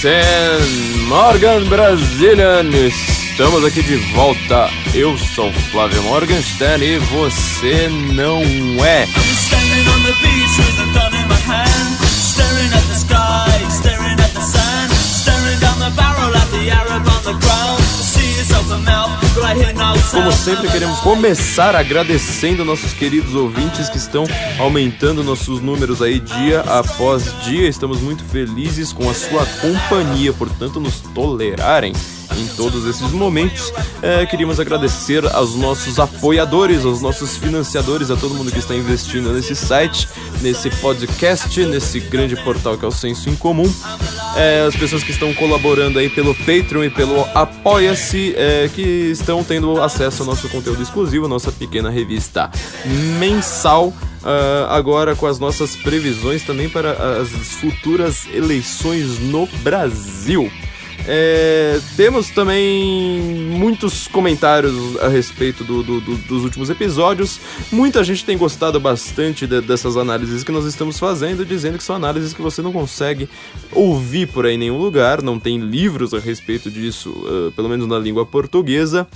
Guten Morgan Brazilian! Estamos aqui de volta. Eu sou Flávio Morgenstern e você não é. Como sempre, queremos começar agradecendo nossos queridos ouvintes que estão aumentando nossos números aí dia após dia. Estamos muito felizes com a sua companhia, portanto, nos tolerarem em todos esses momentos. É, queríamos agradecer aos nossos apoiadores, aos nossos financiadores, a todo mundo que está investindo nesse site, nesse podcast, nesse grande portal que é o Senso em Comum. É, as pessoas que estão colaborando aí pelo Patreon e pelo Apoia-se, é, que estão tendo acesso ao nosso conteúdo exclusivo, nossa pequena revista mensal. Uh, agora com as nossas previsões também para as futuras eleições no Brasil. É, temos também muitos comentários a respeito do, do, do, dos últimos episódios. Muita gente tem gostado bastante de, dessas análises que nós estamos fazendo, dizendo que são análises que você não consegue ouvir por aí em nenhum lugar, não tem livros a respeito disso, uh, pelo menos na língua portuguesa.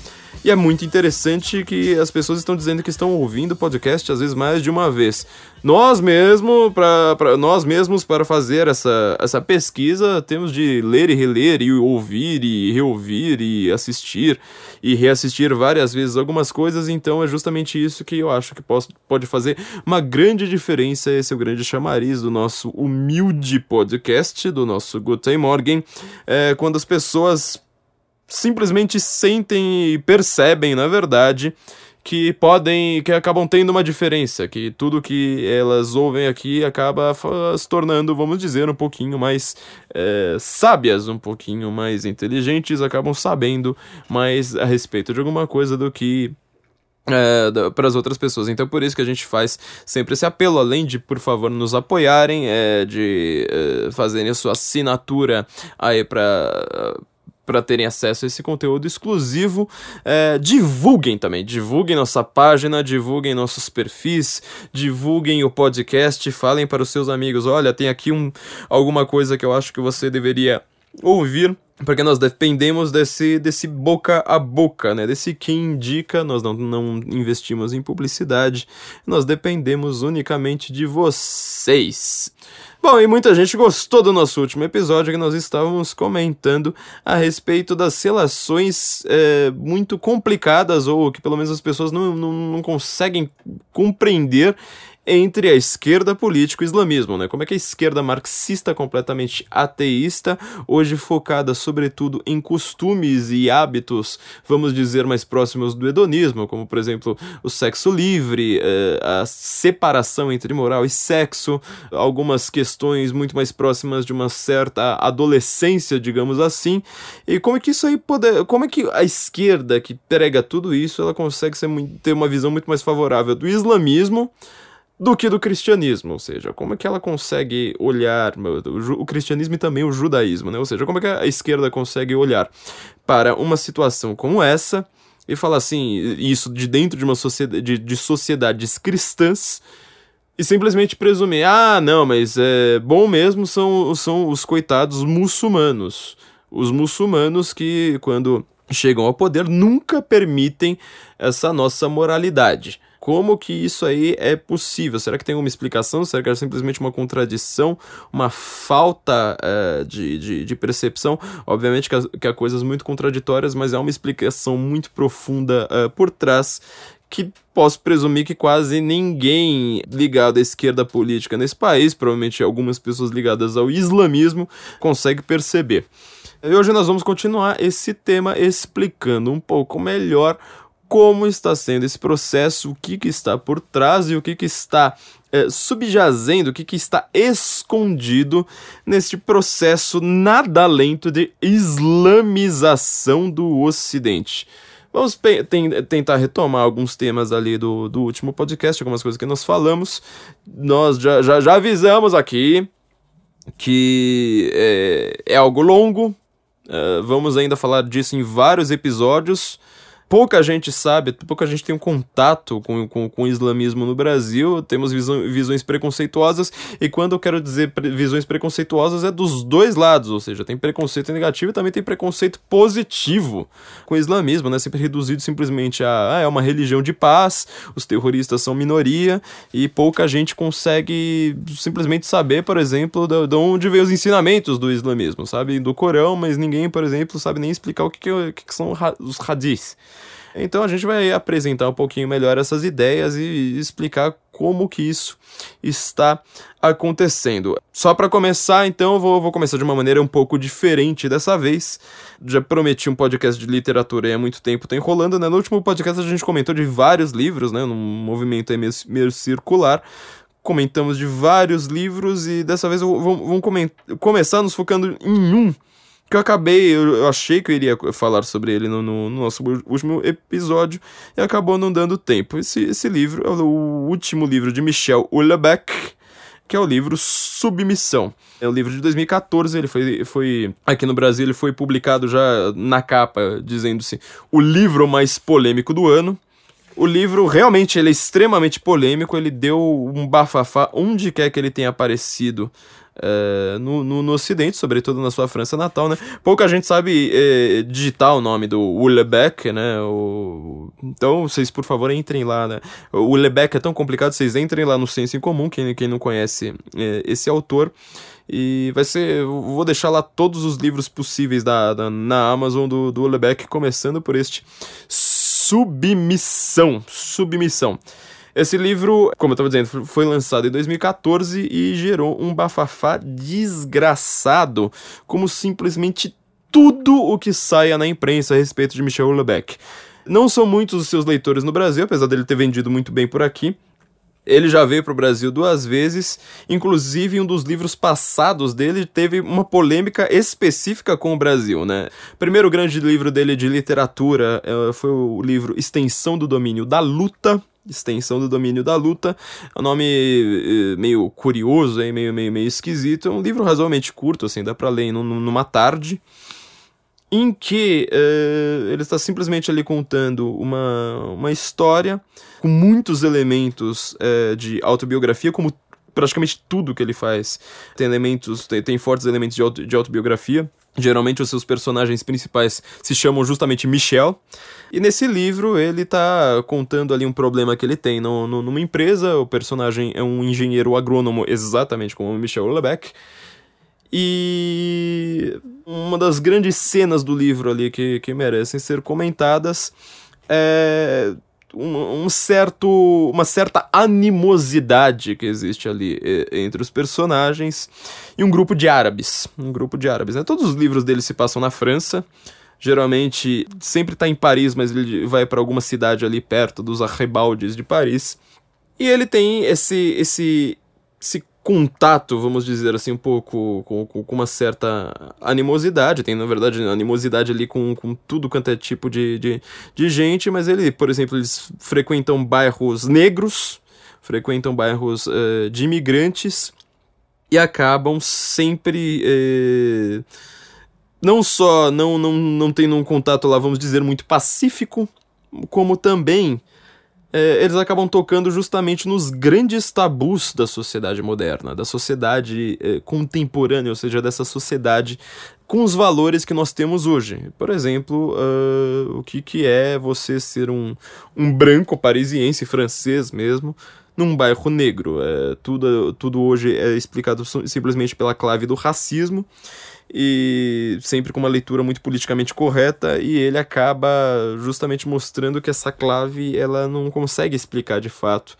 E é muito interessante que as pessoas estão dizendo que estão ouvindo o podcast às vezes mais de uma vez. Nós mesmo, para nós mesmos, para fazer essa, essa pesquisa, temos de ler e reler, e ouvir e reouvir e assistir e reassistir várias vezes algumas coisas, então é justamente isso que eu acho que posso, pode fazer uma grande diferença. Esse é o grande chamariz do nosso humilde podcast, do nosso Guten Morgen, é, quando as pessoas simplesmente sentem e percebem, na verdade, que podem, que acabam tendo uma diferença, que tudo que elas ouvem aqui acaba se tornando, vamos dizer, um pouquinho mais é, sábias, um pouquinho mais inteligentes, acabam sabendo mais a respeito de alguma coisa do que é, para as outras pessoas. Então, por isso que a gente faz sempre esse apelo, além de, por favor, nos apoiarem, é, de é, fazerem a sua assinatura aí para para terem acesso a esse conteúdo exclusivo. É, divulguem também, divulguem nossa página, divulguem nossos perfis, divulguem o podcast, falem para os seus amigos. Olha, tem aqui um, alguma coisa que eu acho que você deveria ouvir porque nós dependemos desse, desse boca a boca, né? Desse quem indica, nós não, não investimos em publicidade, nós dependemos unicamente de vocês. Bom, e muita gente gostou do nosso último episódio que nós estávamos comentando a respeito das relações é, muito complicadas ou que pelo menos as pessoas não, não, não conseguem compreender entre a esquerda política e o islamismo, né? Como é que a esquerda marxista completamente ateísta, hoje focada sobretudo em costumes e hábitos, vamos dizer, mais próximos do hedonismo, como por exemplo o sexo livre, eh, a separação entre moral e sexo, algumas questões muito mais próximas de uma certa adolescência, digamos assim, e como é que isso aí pode, como é que a esquerda que prega tudo isso, ela consegue ser, ter uma visão muito mais favorável do islamismo do que do cristianismo, ou seja, como é que ela consegue olhar o, cristianismo e também o judaísmo, né? Ou seja, como é que a esquerda consegue olhar para uma situação como essa e falar assim, isso de dentro de uma sociedade de, de sociedades cristãs e simplesmente presumir, ah, não, mas é bom mesmo são, são os coitados muçulmanos, os muçulmanos que quando chegam ao poder nunca permitem essa nossa moralidade. Como que isso aí é possível? Será que tem uma explicação? Será que é simplesmente uma contradição, uma falta uh, de, de, de, percepção? Obviamente que, que há coisas muito contraditórias, mas há uma explicação muito profunda uh, por trás que posso presumir que quase ninguém ligado à esquerda política nesse país, provavelmente algumas pessoas ligadas ao islamismo, consegue perceber. E hoje nós vamos continuar esse tema explicando um pouco melhor como está sendo esse processo, o que, que está por trás e o que, que está é, subjazendo, o que, que está escondido neste processo nada lento de islamização do Ocidente. Vamos tentar retomar alguns temas ali do, do último podcast, algumas coisas que nós falamos. Nós já, já, já avisamos aqui que é, é algo longo, uh, vamos ainda falar disso em vários episódios pouca gente sabe, pouca gente tem um contato com, com, com o islamismo no Brasil, temos visão, visões preconceituosas, e quando eu quero dizer pre, visões preconceituosas é dos dois lados, ou seja, tem preconceito negativo e também tem preconceito positivo com o islamismo, né? Sempre reduzido simplesmente a ah, é uma religião de paz, os terroristas são minoria, e pouca gente consegue simplesmente saber, por exemplo, de, de onde vem os ensinamentos do islamismo, sabe? Do Corão, mas ninguém, por exemplo, sabe nem explicar o que, que, que são os hadiths. Então a gente vai apresentar um pouquinho melhor essas ideias e explicar como que isso está acontecendo. Só para começar, então, eu vou, vou, começar de uma maneira um pouco diferente dessa vez. Já prometi um podcast de literatura e há muito tempo tá enrolando, né? No último podcast a gente comentou de vários livros, né? Num movimento meio, meio circular comentamos de vários livros e dessa vez vamos começar nos focando em um que eu acabei, eu, achei que eu iria falar sobre ele no, no, no nosso último episódio e acabou não dando tempo. Esse, esse livro é o último livro de Michel Houellebecq, que é o livro Submissão. É um livro de 2014, ele foi, foi aqui no Brasil, ele foi publicado já na capa, dizendo-se o livro mais polêmico do ano. O livro realmente ele é extremamente polêmico, ele deu um bafafá onde quer que ele tenha aparecido é, no, no, no, Ocidente, sobretudo na sua França natal, né? Pouca gente sabe é, digitar o nome do Houellebecq, né? O... Então, vocês, por favor, entrem lá, né? O Houellebecq é tão complicado, vocês entrem lá no Senso em Comum, quem, quem não conhece é, esse autor. E vai ser. Vou deixar lá todos os livros possíveis da, da na Amazon do, do começando por este Submissão. Submissão. Esse livro, como eu estava dizendo, foi lançado em 2014 e gerou um bafafá desgraçado, como simplesmente tudo o que saia na imprensa a respeito de Michel Houellebecq. Não são muitos os seus leitores no Brasil, apesar dele ter vendido muito bem por aqui. Ele já veio para o Brasil duas vezes, inclusive um dos livros passados dele teve uma polêmica específica com o Brasil, né? O primeiro grande livro dele de literatura uh, foi o livro Extensão do Domínio da Luta, extensão do domínio da luta. É um nome eh, meio curioso, hein? Meio, meio, meio esquisito. É um livro razoavelmente curto, assim, dá para ler numa tarde. Em que uh, ele está simplesmente ali contando uma, uma história com muitos elementos uh, de autobiografia, como praticamente tudo que ele faz tem elementos, tem, tem fortes elementos de, auto, de autobiografia. Geralmente os seus personagens principais se chamam justamente Michel. E nesse livro ele tá contando ali um problema que ele tem no, no, numa empresa. O personagem é um engenheiro agrônomo, exatamente como Michel Lebec. E uma das grandes cenas do livro ali que, que merecem ser comentadas é um, um, certo, uma certa animosidade que existe ali entre os personagens e um grupo de árabes. Um grupo de árabes. Né? Todos os livros dele se passam na França. Geralmente sempre está em Paris, mas ele vai para alguma cidade ali perto dos arrebaldes de Paris. E ele tem esse, esse, esse contato, vamos dizer assim, um pouco com, com, uma certa animosidade. Tem, na verdade, animosidade ali com, com tudo quanto é tipo de, de, de gente, mas ele, por exemplo, eles frequentam bairros negros, frequentam bairros uh, de imigrantes e acabam sempre. Uh, não só não, não, não tendo um contato lá, vamos dizer, muito pacífico, como também é, eles acabam tocando justamente nos grandes tabus da sociedade moderna, da sociedade é, contemporânea, ou seja, dessa sociedade com os valores que nós temos hoje. Por exemplo, uh, o que, que é você ser um, um branco parisiense, francês mesmo, num bairro negro. É, tudo, tudo hoje é explicado simplesmente pela clave do racismo e sempre com uma leitura muito politicamente correta e ele acaba justamente mostrando que essa clave ela não consegue explicar de fato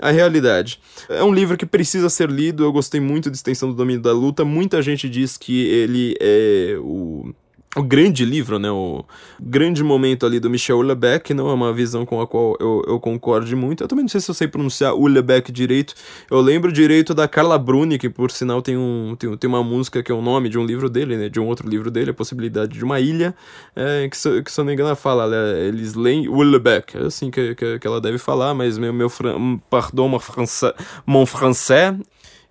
a realidade. É um livro que precisa ser lido, eu gostei muito de Extensão do Domínio da Luta, muita gente diz que ele é o o grande livro, né, o grande momento ali do Michel Houellebecq, não é uma visão com a qual eu, eu concordo muito. Eu também não sei se eu sei pronunciar Houellebecq direito. Eu lembro direito da Carla Bruni, que por sinal tem, um, tem, tem uma música que é o nome de um livro dele, né, de um outro livro dele, A Possibilidade de uma Ilha, é, que, se, que se eu não me engano ela fala, ela, eles leem Houellebecq, é assim que, que, que, ela deve falar, mas meu, meu pardon, mon français, mon français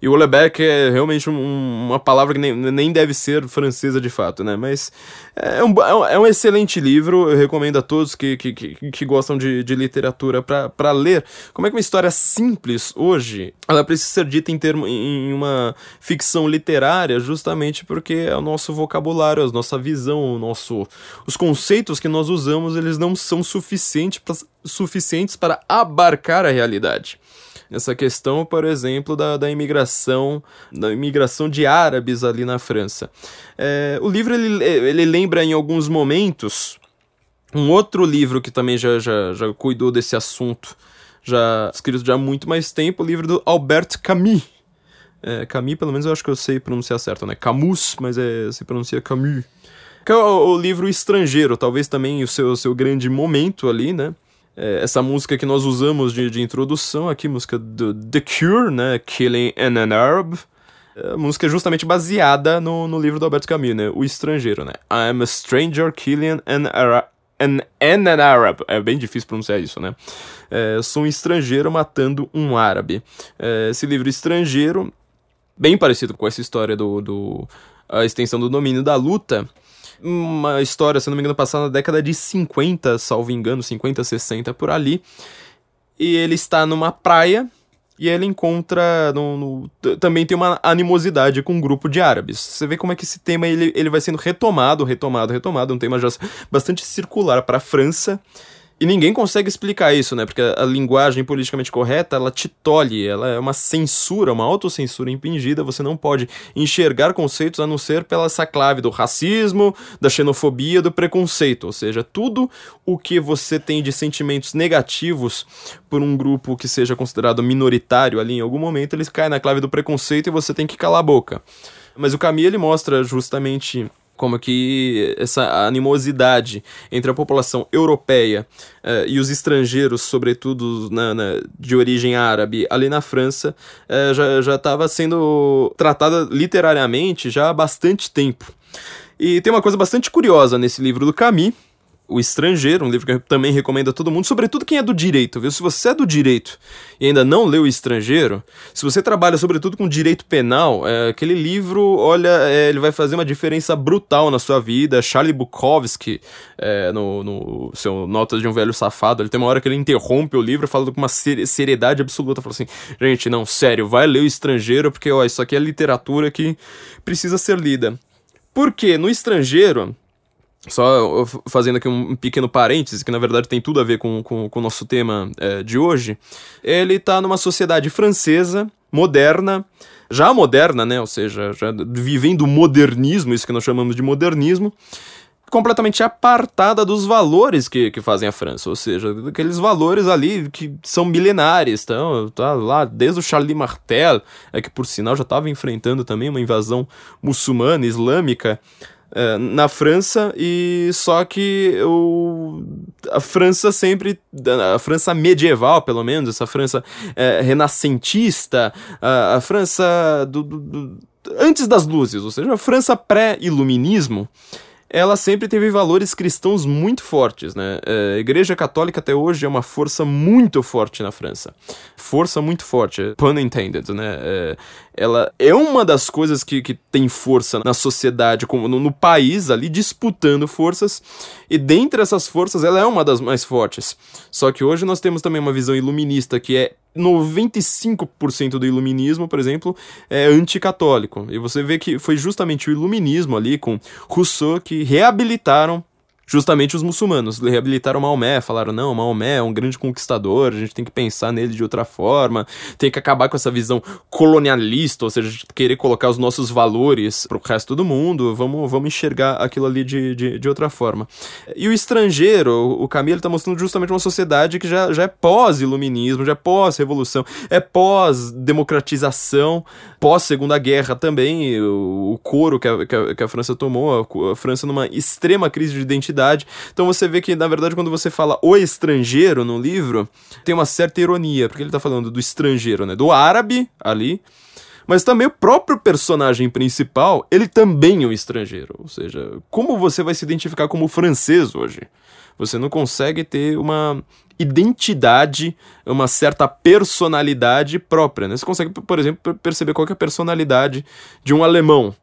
E o Lebec é realmente um, uma palavra que nem, nem deve ser francesa de fato, né? Mas é um, é um excelente livro, eu recomendo a todos que, que, que, que gostam de, de literatura para ler. Como é que uma história simples hoje, ela precisa ser dita em, termo, em uma ficção literária justamente porque é o nosso vocabulário, a nossa visão, o nosso, os conceitos que nós usamos, eles não são suficientes para abarcar a realidade essa questão, por exemplo, da, da imigração, da imigração de árabes ali na França. É, o livro ele, ele lembra em alguns momentos um outro livro que também já, já, já cuidou desse assunto, já escrito já há muito mais tempo, o livro do Albert Camus. É, Camus, pelo menos eu acho que eu sei pronunciar certo, né? Camus, mas é, se pronuncia Camus. Que é o, o livro Estrangeiro, talvez também o seu, seu grande momento ali, né? É, essa música que nós usamos de, de introdução aqui, música do The Cure, né? Killing an Arab. É, a música é justamente baseada no, no livro do Alberto Camus, né? O Estrangeiro, né? I'm a stranger killing an Arab. An, an, an Arab. É bem difícil pronunciar isso, né? É, sou um estrangeiro matando um árabe. É, esse livro estrangeiro, bem parecido com essa história do, do a extensão do domínio da luta, uma história, se não me engano, passada na década de 50, salvo engano, 50, 60 por ali. E ele está numa praia e ele encontra. No, no, também tem uma animosidade com um grupo de árabes. Você vê como é que esse tema ele, ele vai sendo retomado, retomado, retomado. Um tema já bastante circular para a França. E ninguém consegue explicar isso, né? Porque a, linguagem politicamente correta, ela te tolhe, ela é uma censura, uma autocensura impingida, você não pode enxergar conceitos a não ser pela essa clave do racismo, da xenofobia, do preconceito, ou seja, tudo o que você tem de sentimentos negativos por um grupo que seja considerado minoritário ali em algum momento, eles caem na clave do preconceito e você tem que calar a boca. Mas o Camille ele mostra justamente como que essa animosidade entre a população europeia uh, e os estrangeiros, sobretudo na, na, de origem árabe, ali na França, uh, já estava sendo tratada literariamente já há bastante tempo. E tem uma coisa bastante curiosa nesse livro do Camus, o Estrangeiro, um livro que eu também recomendo a todo mundo, sobretudo quem é do direito, viu? Se você é do direito e ainda não leu O Estrangeiro, se você trabalha sobretudo com direito penal, é, aquele livro, olha, é, ele vai fazer uma diferença brutal na sua vida. Charlie Bukowski, é, no, no, seu Notas de um Velho Safado, ele tem uma hora que ele interrompe o livro falando com uma seriedade absoluta, fala assim, gente, não, sério, vai ler O Estrangeiro, porque, ó, isso aqui é literatura que precisa ser lida. Porque no Estrangeiro só fazendo aqui um pequeno parênteses, que na verdade tem tudo a ver com, com, com o nosso tema é, de hoje. Ele está numa sociedade francesa, moderna, já moderna, né? Ou seja, já vivendo o modernismo, isso que nós chamamos de modernismo, completamente apartada dos valores que, que fazem a França, ou seja, aqueles valores ali que são milenares, então, tá lá desde o Charlie Martel, é que por sinal já estava enfrentando também uma invasão muçulmana, islâmica, é, na França e só que o, a França sempre a França medieval pelo menos essa França é, renascentista a, a França do, do, do, antes das luzes ou seja a França pré-iluminismo ela sempre teve valores cristãos muito fortes, né? É, a Igreja Católica até hoje é uma força muito forte na França. Força muito forte, pun intended, né? É, ela é uma das coisas que, que tem força na sociedade, como no, no, país ali, disputando forças, e dentre essas forças ela é uma das mais fortes. Só que hoje nós temos também uma visão iluminista que é 95% do iluminismo, por exemplo, é anticatólico. E você vê que foi justamente o iluminismo ali com Rousseau que reabilitaram justamente os muçulmanos reabilitaram Maomé, falaram: não, Maomé é um grande conquistador, a gente tem que pensar nele de outra forma, tem que acabar com essa visão colonialista, ou seja, querer colocar os nossos valores pro resto do mundo, vamos, vamos enxergar aquilo ali de, de, de outra forma. E o estrangeiro, o Camilo está mostrando justamente uma sociedade que já, já é pós-iluminismo, já é pós-revolução, é pós-democratização, pós-segunda guerra também, o, o couro que a, que a, que a França tomou, a, a França numa extrema crise de identidade identidade. Então você vê que, na verdade, quando você fala o estrangeiro no livro, tem uma certa ironia, porque ele tá falando do estrangeiro, né? Do árabe ali. Mas também o próprio personagem principal, ele também é um estrangeiro. Ou seja, como você vai se identificar como francês hoje? Você não consegue ter uma identidade, uma certa personalidade própria. Né? Você consegue, por exemplo, perceber qual é a personalidade de um alemão.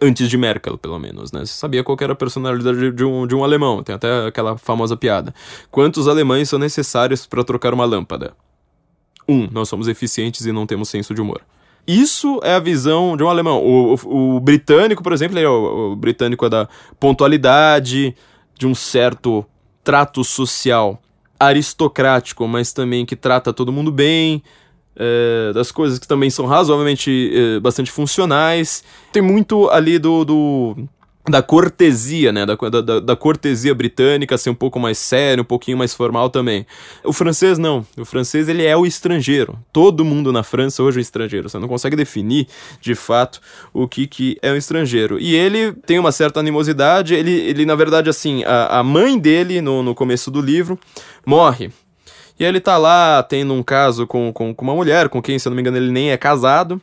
Antes de Merkel, pelo menos, né? Você sabia qual era a personalidade de um, de um alemão. Tem até aquela famosa piada. Quantos alemães são necessários para trocar uma lâmpada? Um, nós somos eficientes e não temos senso de humor. Isso é a visão de um alemão. O, o, o britânico, por exemplo, é o, o britânico é da pontualidade, de um certo trato social aristocrático, mas também que trata todo mundo bem, é, das coisas que também são razoavelmente é, bastante funcionais. Tem muito ali do, do da cortesia, né? Da, da, da, cortesia britânica ser um pouco mais sério, um pouquinho mais formal também. O francês não. O francês ele é o estrangeiro. Todo mundo na França hoje é estrangeiro. Você não consegue definir de fato o que, que é um estrangeiro. E ele tem uma certa animosidade. Ele, ele na verdade, assim, a, a mãe dele, no, no começo do livro, morre. E ele tá lá tendo um caso com, com, com uma mulher, com quem, se eu não me engano, ele nem é casado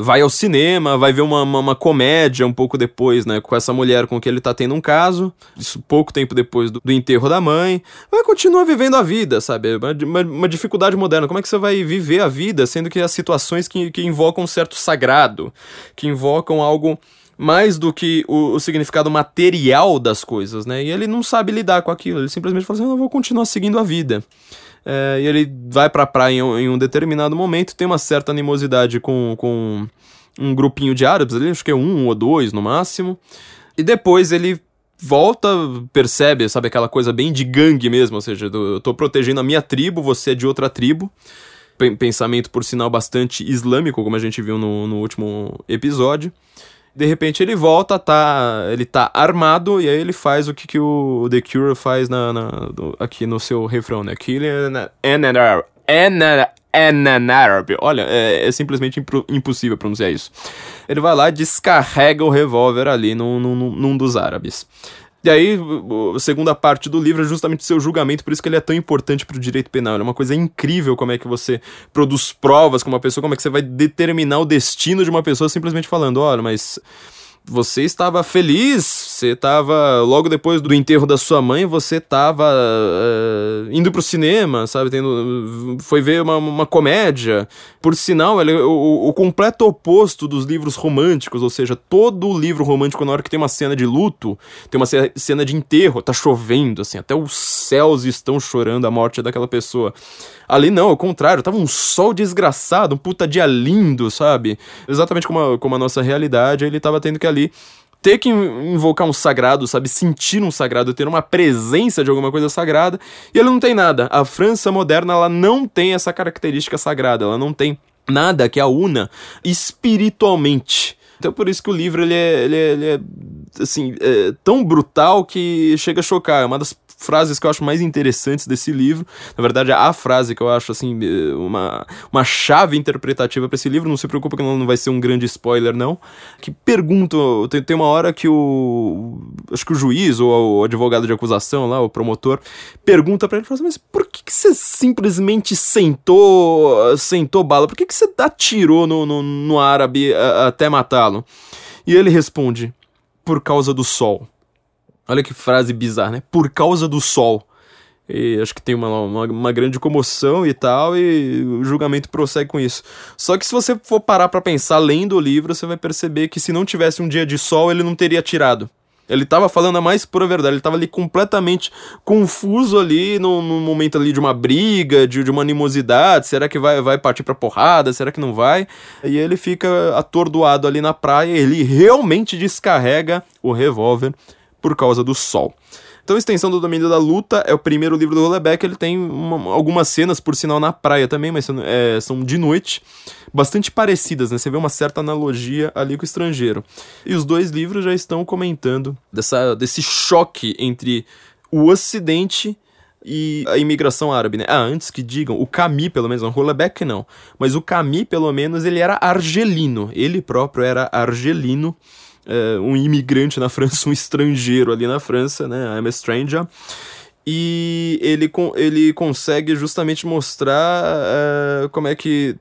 vai ao cinema, vai ver uma, uma, uma, comédia um pouco depois, né, com essa mulher com que ele tá tendo um caso, isso pouco tempo depois do, do enterro da mãe, vai continuar vivendo a vida, sabe? Uma, uma, uma, dificuldade moderna. Como é que você vai viver a vida, sendo que as situações que, que invocam um certo sagrado, que invocam algo mais do que o, o, significado material das coisas, né? E ele não sabe lidar com aquilo, ele simplesmente fala assim, eu vou continuar seguindo a vida. É, e ele vai pra praia em, em, um determinado momento, tem uma certa animosidade com, com um grupinho de árabes ali, acho que é um ou dois no máximo. E depois ele volta, percebe, sabe, aquela coisa bem de gangue mesmo, ou seja, eu tô protegendo a minha tribo, você é de outra tribo. Pensamento, por sinal, bastante islâmico, como a gente viu no, no último episódio. De repente ele volta, tá, ele tá armado e aí ele faz o que, que o The Cure faz na, na do, aqui no seu refrão, né? Killing an Arab. Olha, é, é simplesmente imp impossível pronunciar isso. Ele vai lá e descarrega o revólver ali num, num, num dos árabes. E aí, a segunda parte do livro é justamente o seu julgamento, por isso que ele é tão importante para o direito penal. É uma coisa incrível como é que você produz provas com uma pessoa, como é que você vai determinar o destino de uma pessoa simplesmente falando, olha, mas você estava feliz, você estava logo depois do enterro da sua mãe, você estava uh, indo pro cinema, sabe, tendo foi ver uma, uma comédia. Por sinal, ele o, o, completo oposto dos livros românticos, ou seja, todo livro romântico na hora que tem uma cena de luto, tem uma cena de enterro, tá chovendo assim, até os céus estão chorando a morte daquela pessoa. Ali não, ao contrário, tava um sol desgraçado, um puta dia lindo, sabe? Exatamente como a, como a nossa realidade, ele tava tendo que ali ter que invocar um sagrado, sabe? Sentir um sagrado, ter uma presença de alguma coisa sagrada, e ele não tem nada. A França moderna, ela não tem essa característica sagrada, ela não tem nada que a una espiritualmente. Então por isso que o livro ele é, ele é, ele é assim, é tão brutal que chega a chocar. É uma das frases que eu acho mais interessantes desse livro. Na verdade, a frase que eu acho assim uma, uma chave interpretativa para esse livro. Não se preocupe que não vai ser um grande spoiler não. Que pergunta, tem, tem uma hora que o acho que o juiz ou o advogado de acusação lá, o promotor, pergunta para ele, fala assim, mas por que, que você simplesmente sentou, sentou bala? Por que, que você atirou no, no, no árabe a, até matá-lo? E ele responde: por causa do sol. Olha que frase bizarra, né? Por causa do sol. E acho que tem uma, uma, uma, grande comoção e tal, e o julgamento prossegue com isso. Só que se você for parar para pensar lendo o livro, você vai perceber que se não tivesse um dia de sol, ele não teria tirado. Ele tava falando a mais pura verdade, ele tava ali completamente confuso ali no, no momento ali de uma briga, de, de uma animosidade, será que vai, vai partir pra porrada, será que não vai? E ele fica atordoado ali na praia, ele realmente descarrega o revólver por causa do sol. Então, Extensão do Domínio da Luta é o primeiro livro do Hulebeck. Ele tem uma, algumas cenas, por sinal, na praia também, mas é, são de noite, bastante parecidas, né? Você vê uma certa analogia ali com o estrangeiro. E os dois livros já estão comentando dessa, desse choque entre o Ocidente e a imigração árabe, né? Ah, antes que digam, o Camus, pelo menos, não, Hulebeck não, mas o Camus, pelo menos, ele era argelino. Ele próprio era argelino é, um imigrante na França, um estrangeiro ali na França, né? I'm a stranger. E ele, ele consegue justamente mostrar uh, como é que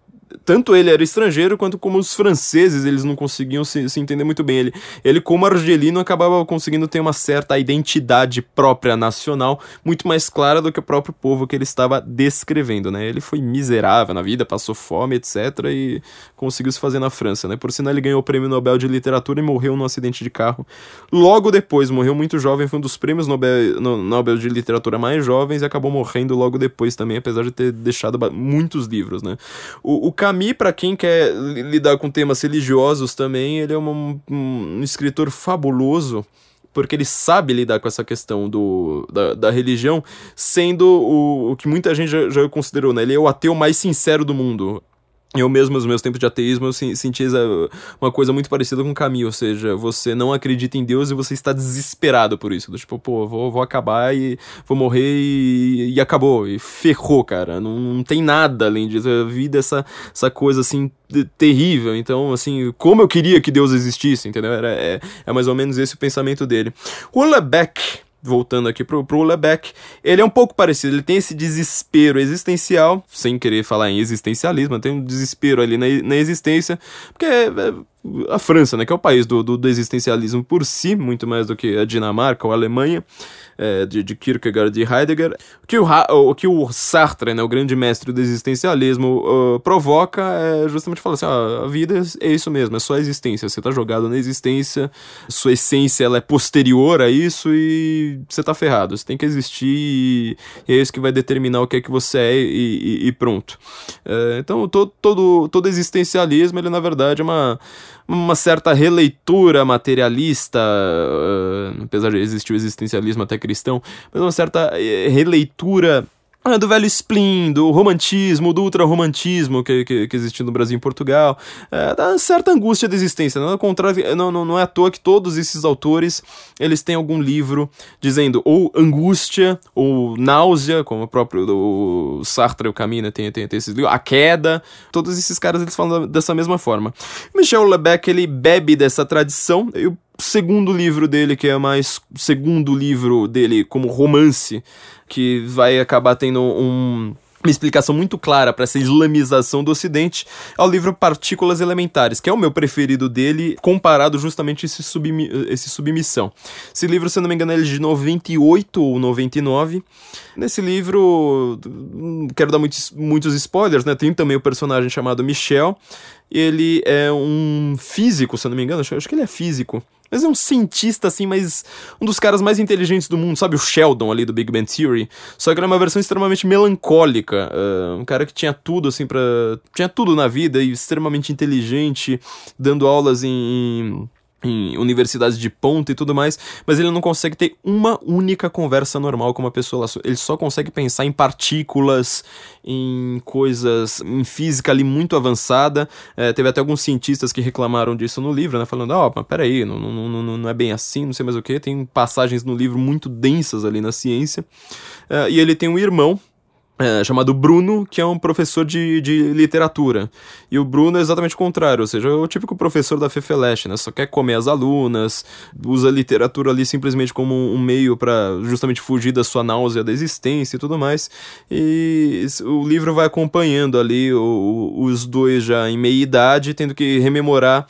tanto ele era estrangeiro quanto como os franceses, eles não conseguiam se, se entender muito bem. Ele, ele, como argelino, acabava conseguindo ter uma certa identidade própria nacional, muito mais clara do que o próprio povo que ele estava descrevendo, né? Ele foi miserável na vida, passou fome, etc. e conseguiu se fazer na França, né? Por sinal, ele ganhou o prêmio Nobel de Literatura e morreu num acidente de carro. Logo depois, morreu muito jovem, foi um dos prêmios Nobel, no, Nobel de Literatura mais jovens e acabou morrendo logo depois também, apesar de ter deixado muitos livros, né? O, o Camus, para quem quer lidar com temas religiosos também, ele é um, um, escritor fabuloso porque ele sabe lidar com essa questão do, da, da religião, sendo o, o que muita gente já, já considerou, né? Ele é o ateu mais sincero do mundo eu mesmo, nos meus tempos de ateísmo, eu senti uma coisa muito parecida com o caminho, ou seja, você não acredita em Deus e você está desesperado por isso. Tipo, pô, vou, vou acabar e vou morrer e, e acabou, e ferrou, cara. Não, não, tem nada além disso. A vida é essa, essa coisa assim terrível. Então, assim, como eu queria que Deus existisse, entendeu? Era, é, é mais ou menos esse o pensamento dele. O Lebeck voltando aqui pro, pro Lebeck, ele é um pouco parecido, ele tem esse desespero existencial, sem querer falar em existencialismo, tem um desespero ali na, na existência, porque é, é a França, né, que é o país do, do, do existencialismo por si, muito mais do que a Dinamarca ou a Alemanha, é, de, de Kierkegaard e Heidegger, o que o, o, que o Sartre, né, o grande mestre do existencialismo, uh, provoca é justamente falar assim, ah, a vida é isso mesmo, é só a existência, você está jogado na existência, sua essência ela é posterior a isso e você está ferrado, você tem que existir e, é isso que vai determinar o que é que você é e, e, e pronto. É, então todo, todo, todo existencialismo, ele na verdade é uma uma certa releitura materialista, uh, apesar de existir o existencialismo até cristão, mas uma certa eh, releitura ah, do velho spleen, do romantismo, do ultra-romantismo que, que, que existiu no Brasil e em Portugal, é, da certa angústia da existência. Não, contrário, não, não, não é à toa que todos esses autores eles têm algum livro dizendo ou angústia, ou náusea, como o próprio do Sartre e o Camus né, tem, tem, tem esses livros, a queda, todos esses caras eles falam dessa mesma forma. Michel Lebec ele bebe dessa tradição, e o segundo livro dele, que é mais segundo livro dele como romance, que vai acabar tendo um, uma explicação muito clara para essa islamização do Ocidente é o livro Partículas Elementares, que é o meu preferido dele, comparado justamente a esse, submi esse Submissão. Esse livro, se não me engano, é de 98 ou 99. Nesse livro, quero dar muitos, muitos spoilers, né? Tem também o personagem chamado Michel. Ele é um físico, se não me engano, acho que ele é físico mas é um cientista, assim, mas um dos caras mais inteligentes do mundo, sabe? O Sheldon ali do Big Bang Theory. Só que ele é uma versão extremamente melancólica. Uh, um cara que tinha tudo, assim, pra. Tinha tudo na vida e extremamente inteligente, dando aulas em, em universidades de ponta e tudo mais, mas ele não consegue ter uma única conversa normal com uma pessoa. Ele só consegue pensar em partículas, em coisas, em física ali muito avançada. É, teve até alguns cientistas que reclamaram disso no livro, né? Falando, ó, oh, mas peraí, não, não, não, não é bem assim, não sei mais o que. Tem passagens no livro muito densas ali na ciência. É, e ele tem um irmão, é, chamado Bruno, que é um professor de, de literatura. E o Bruno é exatamente o contrário, ou seja, é o típico professor da Fefeleche, né? Só quer comer as alunas, usa a literatura ali simplesmente como um meio para justamente fugir da sua náusea da existência e tudo mais. E o livro vai acompanhando ali o, os dois já em meia idade, tendo que rememorar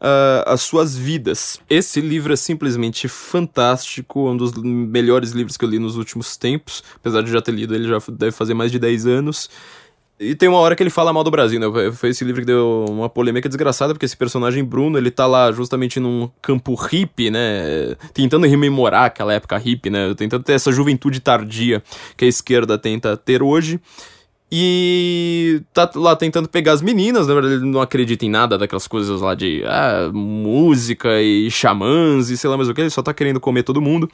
uh, as suas vidas. Esse livro é simplesmente fantástico, um dos melhores livros que eu li nos últimos tempos, apesar de já ter lido ele já deve fazer mais de 10 anos. E tem uma hora que ele fala mal do Brasil, né? Foi esse livro que deu uma polêmica desgraçada, porque esse personagem Bruno, ele tá lá justamente num campo hippie, né? Tentando rememorar aquela época hippie, né? Tentando ter essa juventude tardia que a esquerda tenta ter hoje. E tá lá tentando pegar as meninas, na verdade ele não acredita em nada daquelas coisas lá de ah, música e xamãs e sei lá mais o que, ele só tá querendo comer todo mundo.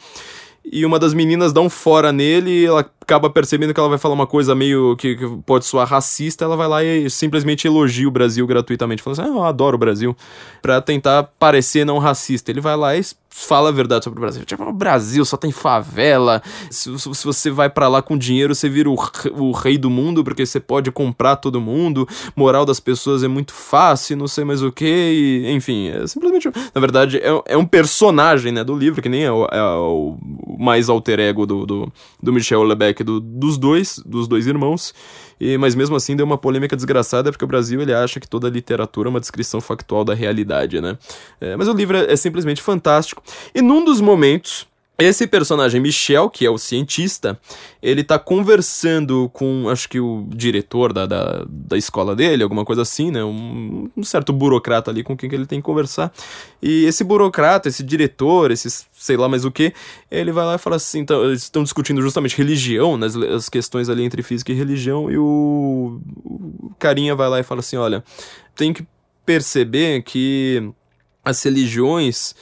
E uma das meninas dá um fora nele e ela acaba percebendo que ela vai falar uma coisa meio que, que pode soar racista, ela vai lá e simplesmente elogia o Brasil gratuitamente, falando assim, ah, eu adoro o Brasil, pra tentar parecer não racista. Ele vai lá e fala a verdade sobre o Brasil. Tipo, o Brasil só tem favela. Se, se você vai para lá com dinheiro, você vira o, o, rei do mundo, porque você pode comprar todo mundo. Moral das pessoas é muito fácil, não sei mais o que. Enfim, é simplesmente. Na verdade, é, é um personagem né, do livro, que nem é o, é o mais alter ego do, do, do Michel Lebec do, dos dois, dos dois irmãos. E, mas mesmo assim deu uma polêmica desgraçada, porque o Brasil ele acha que toda literatura é uma descrição factual da realidade, né? É, mas o livro é, é simplesmente fantástico. E num dos momentos esse personagem, Michel, que é o cientista, ele tá conversando com, acho que o diretor da, da, da escola dele, alguma coisa assim, né? Um, um, certo burocrata ali com quem que ele tem que conversar. E esse burocrata, esse diretor, esse sei lá mais o que, ele vai lá e fala assim: então, eles estão discutindo justamente religião, né, as questões ali entre física e religião, e o, o carinha vai lá e fala assim: olha, tem que perceber que as religiões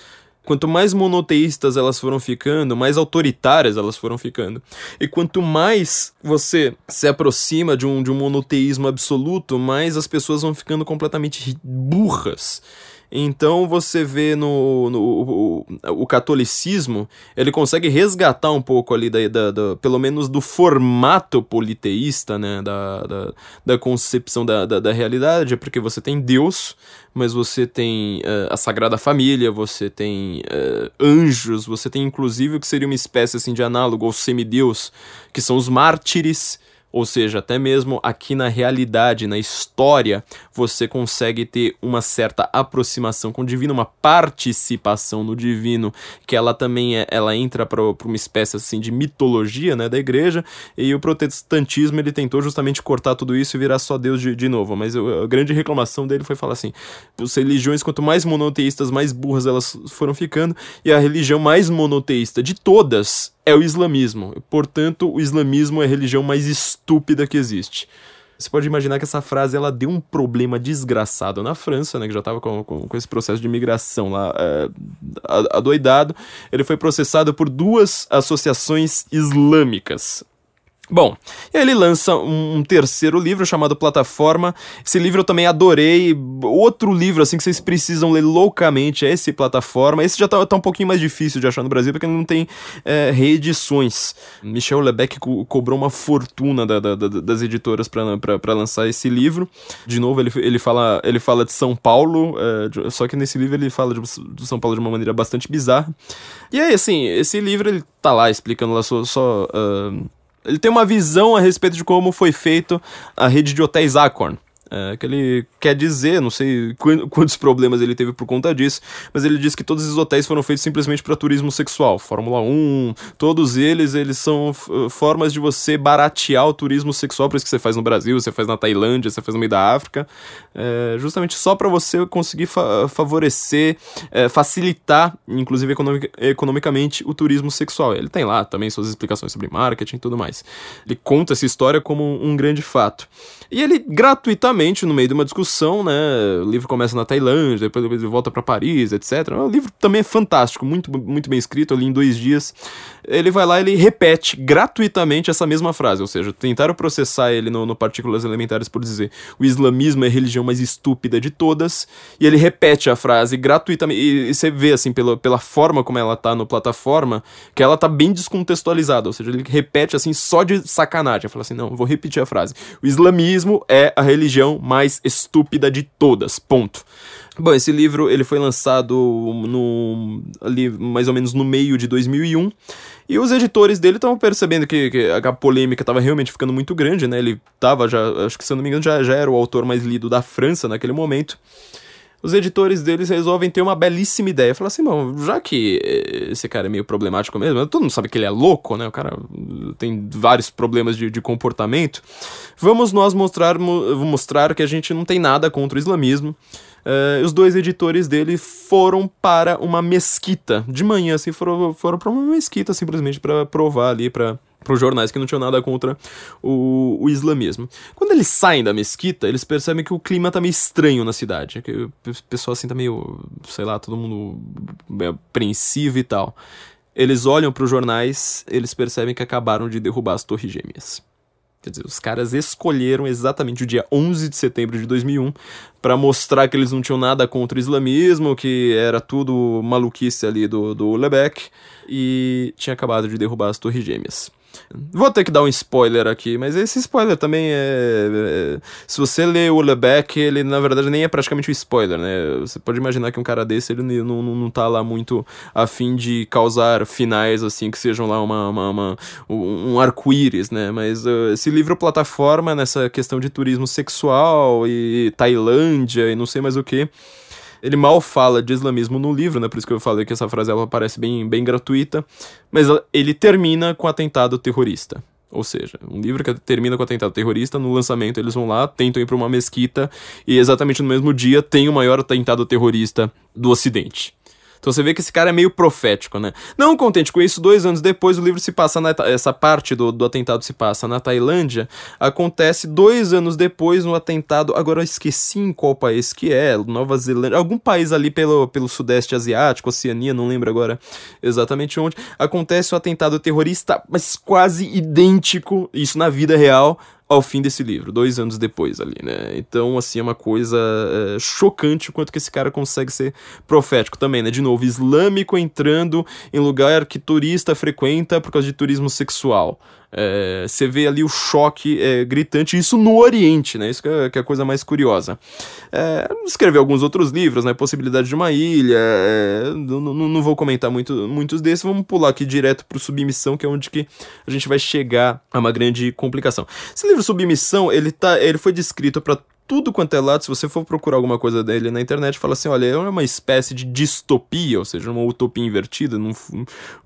Quanto mais monoteístas elas foram ficando, mais autoritárias elas foram ficando. E quanto mais você se aproxima de um, de um monoteísmo absoluto, mais as pessoas vão ficando completamente burras. Então você vê no, no o, o, catolicismo, ele consegue resgatar um pouco ali, da, da, da pelo menos do formato politeísta, né, da, da, da concepção da, da, da, realidade, porque você tem Deus, mas você tem uh, a Sagrada Família, você tem uh, anjos, você tem inclusive o que seria uma espécie assim, de análogo ao semideus, que são os mártires, ou seja, até mesmo aqui na realidade, na história, você consegue ter uma certa aproximação com o divino, uma participação no divino, que ela também é, ela entra para uma espécie assim de mitologia, né, da igreja, e o protestantismo ele tentou justamente cortar tudo isso e virar só Deus de, de novo, mas a grande reclamação dele foi falar assim, as religiões quanto mais monoteístas, mais burras elas foram ficando, e a religião mais monoteísta de todas é o islamismo. Portanto, o islamismo é a religião mais estúpida que existe. Você pode imaginar que essa frase ela deu um problema desgraçado na França, né, que já estava com, com, com, esse processo de migração lá é, adoidado. Ele foi processado por duas associações islâmicas. Bom, ele lança um terceiro livro chamado Plataforma. Esse livro eu também adorei. Outro livro, assim, que vocês precisam ler loucamente é esse Plataforma. Esse já tá, tá um pouquinho mais difícil de achar no Brasil, porque não tem é, reedições. Michel Lebec co cobrou uma fortuna da, da, da, das editoras para lançar esse livro. De novo, ele, ele, fala, ele fala de São Paulo, é, de, só que nesse livro ele fala de, de, São Paulo de uma maneira bastante bizarra. E aí, assim, esse livro ele tá lá explicando lá só. só uh, ele tem uma visão a respeito de como foi feito a rede de hotéis Acorn. É, que ele quer dizer, não sei quantos problemas ele teve por conta disso, mas ele diz que todos esses hotéis foram feitos simplesmente para turismo sexual. Fórmula 1, todos eles, eles são formas de você baratear o turismo sexual, por isso que você faz no Brasil, você faz na Tailândia, você faz no meio da África, é, justamente só para você conseguir fa favorecer, é, facilitar, inclusive economic economicamente, o turismo sexual. Ele tem lá também suas explicações sobre marketing e tudo mais. Ele conta essa história como um grande fato. E ele gratuitamente, no meio de uma discussão, né? O livro começa na Tailândia, depois ele volta para Paris, etc. O livro também é fantástico, muito, muito bem escrito, ali em dois dias. Ele vai lá e ele repete gratuitamente essa mesma frase, ou seja, tentaram processar ele no, no Partículas Elementares por dizer o islamismo é a religião mais estúpida de todas, e ele repete a frase gratuitamente. E, e você vê, assim, pela, pela forma como ela tá no plataforma, que ela tá bem descontextualizada, ou seja, ele repete assim só de sacanagem. Fala assim: não, vou repetir a frase. O islamismo é a religião mais estúpida de todas. Ponto. Bom, esse livro ele foi lançado no, ali mais ou menos no meio de 2001 e os editores dele estavam percebendo que, que, a polêmica estava realmente ficando muito grande, né? Ele estava já, acho que se eu não me engano, já, já era o autor mais lido da França naquele momento os editores deles resolvem ter uma belíssima ideia. Falar assim, bom, já que esse cara é meio problemático mesmo, todo mundo sabe que ele é louco, né? O cara tem vários problemas de, de comportamento. Vamos nós mostrar, mostrar que a gente não tem nada contra o islamismo. Uh, os dois editores dele foram para uma mesquita de manhã, assim, foram, foram para uma mesquita simplesmente para provar ali, para para os jornais que não tinham nada contra o, o islamismo. Quando eles saem da mesquita, eles percebem que o clima tá meio estranho na cidade, que o pessoal assim tá meio, sei lá, todo mundo apreensivo e tal. Eles olham para os jornais, eles percebem que acabaram de derrubar as Torres Gêmeas. Quer dizer, os caras escolheram exatamente o dia 11 de setembro de 2001 para mostrar que eles não tinham nada contra o islamismo, que era tudo maluquice ali do, do Lebec, e tinha acabado de derrubar as Torres Gêmeas. Vou ter que dar um spoiler aqui, mas esse spoiler também é. é se você lê o Lebec, ele na verdade nem é praticamente um spoiler, né? Você pode imaginar que um cara desse ele não, não, não tá lá muito a fim de causar finais assim que sejam lá uma, uma, uma um arco-íris, né? Mas uh, esse livro plataforma nessa questão de turismo sexual e Tailândia e não sei mais o que ele mal fala de islamismo no livro, né? Por isso que eu falei que essa frase ela parece bem, bem gratuita. Mas ele termina com atentado terrorista. Ou seja, um livro que termina com atentado terrorista, no lançamento eles vão lá, tentam ir para uma mesquita e exatamente no mesmo dia tem o maior atentado terrorista do Ocidente. Então você vê que esse cara é meio profético, né? Não contente com isso, dois anos depois o livro se passa na, essa parte do, do atentado se passa na Tailândia. Acontece dois anos depois no atentado. Agora eu esqueci em qual país que é, Nova Zelândia, algum país ali pelo, pelo Sudeste Asiático, Oceania, não lembro agora exatamente onde. Acontece o um atentado terrorista, mas quase idêntico, isso na vida real, ao fim desse livro, dois anos depois ali, né? Então, assim, é uma coisa é, chocante o quanto que esse cara consegue ser profético também, né? De novo, islâmico entrando em lugar que turista frequenta por causa de turismo sexual. É, você vê ali o choque é, gritante, isso no Oriente, né? Isso que é, que é a coisa mais curiosa. É, escreveu alguns outros livros, né? Possibilidade de uma ilha. É, não, não, vou comentar muito, muitos desses, vamos pular aqui direto pro Submissão, que é onde que a gente vai chegar a uma grande complicação. Esse livro Submissão, ele, tá, ele foi descrito para tudo quanto é lado, se você for procurar alguma coisa dele na internet, fala assim, olha, é uma espécie de distopia, ou seja, uma utopia invertida, num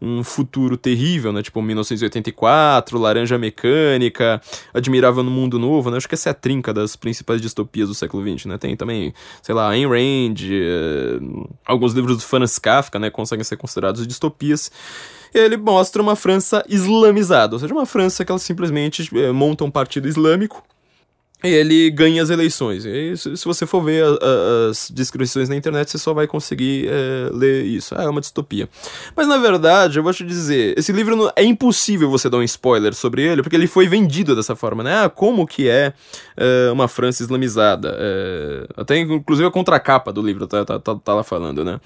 um futuro terrível, né, tipo 1984, Laranja Mecânica, Admirável no Mundo Novo, né, acho que essa é a trinca das principais distopias do século XX, né, tem também, sei lá, Ayn Rand, eh, alguns livros do Franz Kafka, né, conseguem ser considerados distopias, ele mostra uma França islamizada, ou seja, uma França que ela simplesmente é, monta um partido islâmico, ele ganha as eleições. E se você for ver a, a, as descrições na internet, você só vai conseguir é, ler isso. Ah, é uma distopia. Mas na verdade, eu vou te dizer, esse livro não, é impossível você dar um spoiler sobre ele, porque ele foi vendido dessa forma, né? Ah, como que é, é uma França islamizada? É, até inclusive a contracapa do livro tá, tá, tá, tá, lá falando, né?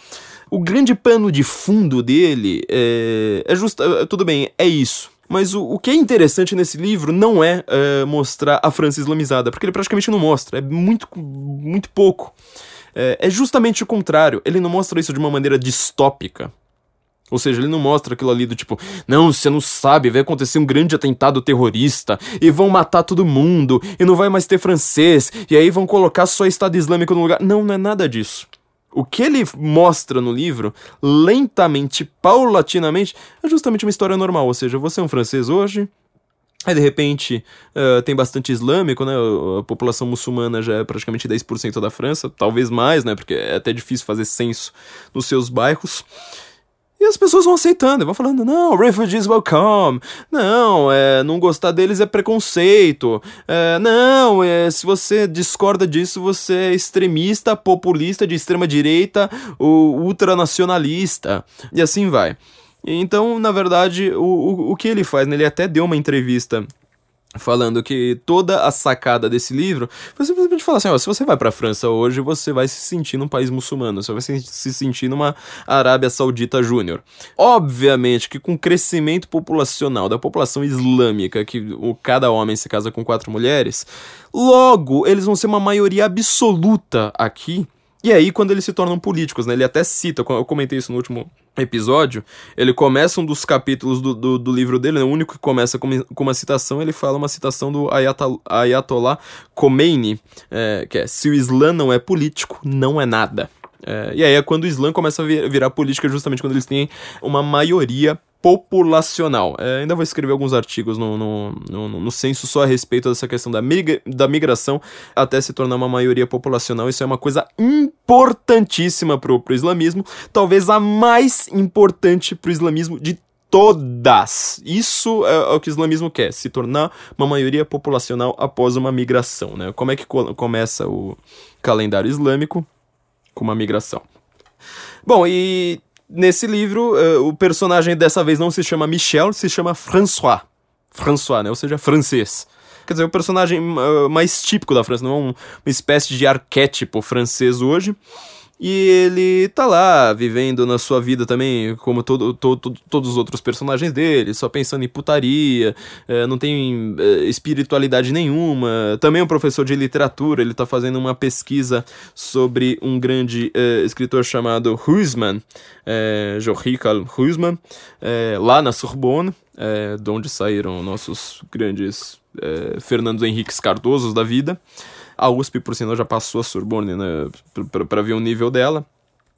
O grande pano de fundo dele é, é justo. É, tudo bem, é isso mas o, o que é interessante nesse livro não é uh, mostrar a França islamizada, porque ele praticamente não mostra, é muito, muito pouco. É, é justamente o contrário, ele não mostra isso de uma maneira distópica. Ou seja, ele não mostra aquilo ali do tipo, não, você não sabe, vai acontecer um grande atentado terrorista e vão matar todo mundo e não vai mais ter francês e aí vão colocar só Estado Islâmico no lugar. Não, não é nada disso. O que ele mostra no livro, lentamente, paulatinamente, é justamente uma história normal. Ou seja, você é um francês hoje, Aí, de repente, uh, tem bastante islâmico, né? A população muçulmana já é praticamente 10% da França, talvez mais, né? Porque é até difícil fazer censo nos seus bairros. E as pessoas vão aceitando, vão falando, não, refugees welcome, não, é, não gostar deles é preconceito, é, não, é, se você discorda disso, você é extremista, populista, de extrema direita, ou ultranacionalista, e assim vai. Então, na verdade, o, o, o que ele faz, né, ele até deu uma entrevista falando que toda a sacada desse livro foi simplesmente falar assim, ó, se você vai para a França hoje, você vai se sentir num país muçulmano, você vai se sentir numa Arábia Saudita Júnior. Obviamente que com o crescimento populacional da população islâmica, que o, cada homem se casa com quatro mulheres, logo eles vão ser uma maioria absoluta aqui e aí, quando eles se tornam políticos, né? Ele até cita, eu comentei isso no último episódio, ele começa um dos capítulos do, do, do livro dele, né, o único que começa com, com, uma citação, ele fala uma citação do Ayatollah Khomeini, é, que é, se o Islã não é político, não é nada. É, e aí é quando o Islã começa a vir, virar política, justamente quando eles têm uma maioria populacional. É, ainda vou escrever alguns artigos no, no, no, no, censo só a respeito dessa questão da, migra, da migração até se tornar uma maioria populacional. Isso é uma coisa importantíssima pro, pro islamismo, talvez a mais importante pro islamismo de todas. Isso é, é o que o islamismo quer, se tornar uma maioria populacional após uma migração. Né? Como é que co começa o calendário islâmico? Com uma migração. Bom, e Nesse livro, uh, o personagem dessa vez não se chama Michel, se chama François. François, né? Ou seja, francês. Quer dizer, o personagem uh, mais típico da França, não é um, uma espécie de arquétipo francês hoje. E ele tá lá, vivendo na sua vida também, como todo, todo, todos os outros personagens dele, só pensando em putaria, é, não tem é, espiritualidade nenhuma. Também é um professor de literatura, ele tá fazendo uma pesquisa sobre um grande é, escritor chamado Huysman, é, Huysman, é, lá na Sorbonne, é, de onde saíram nossos grandes Fernando Henriques Cardosos da vida. A USP, por sinal, já passou a Sorbonne, né, para ver o nível dela.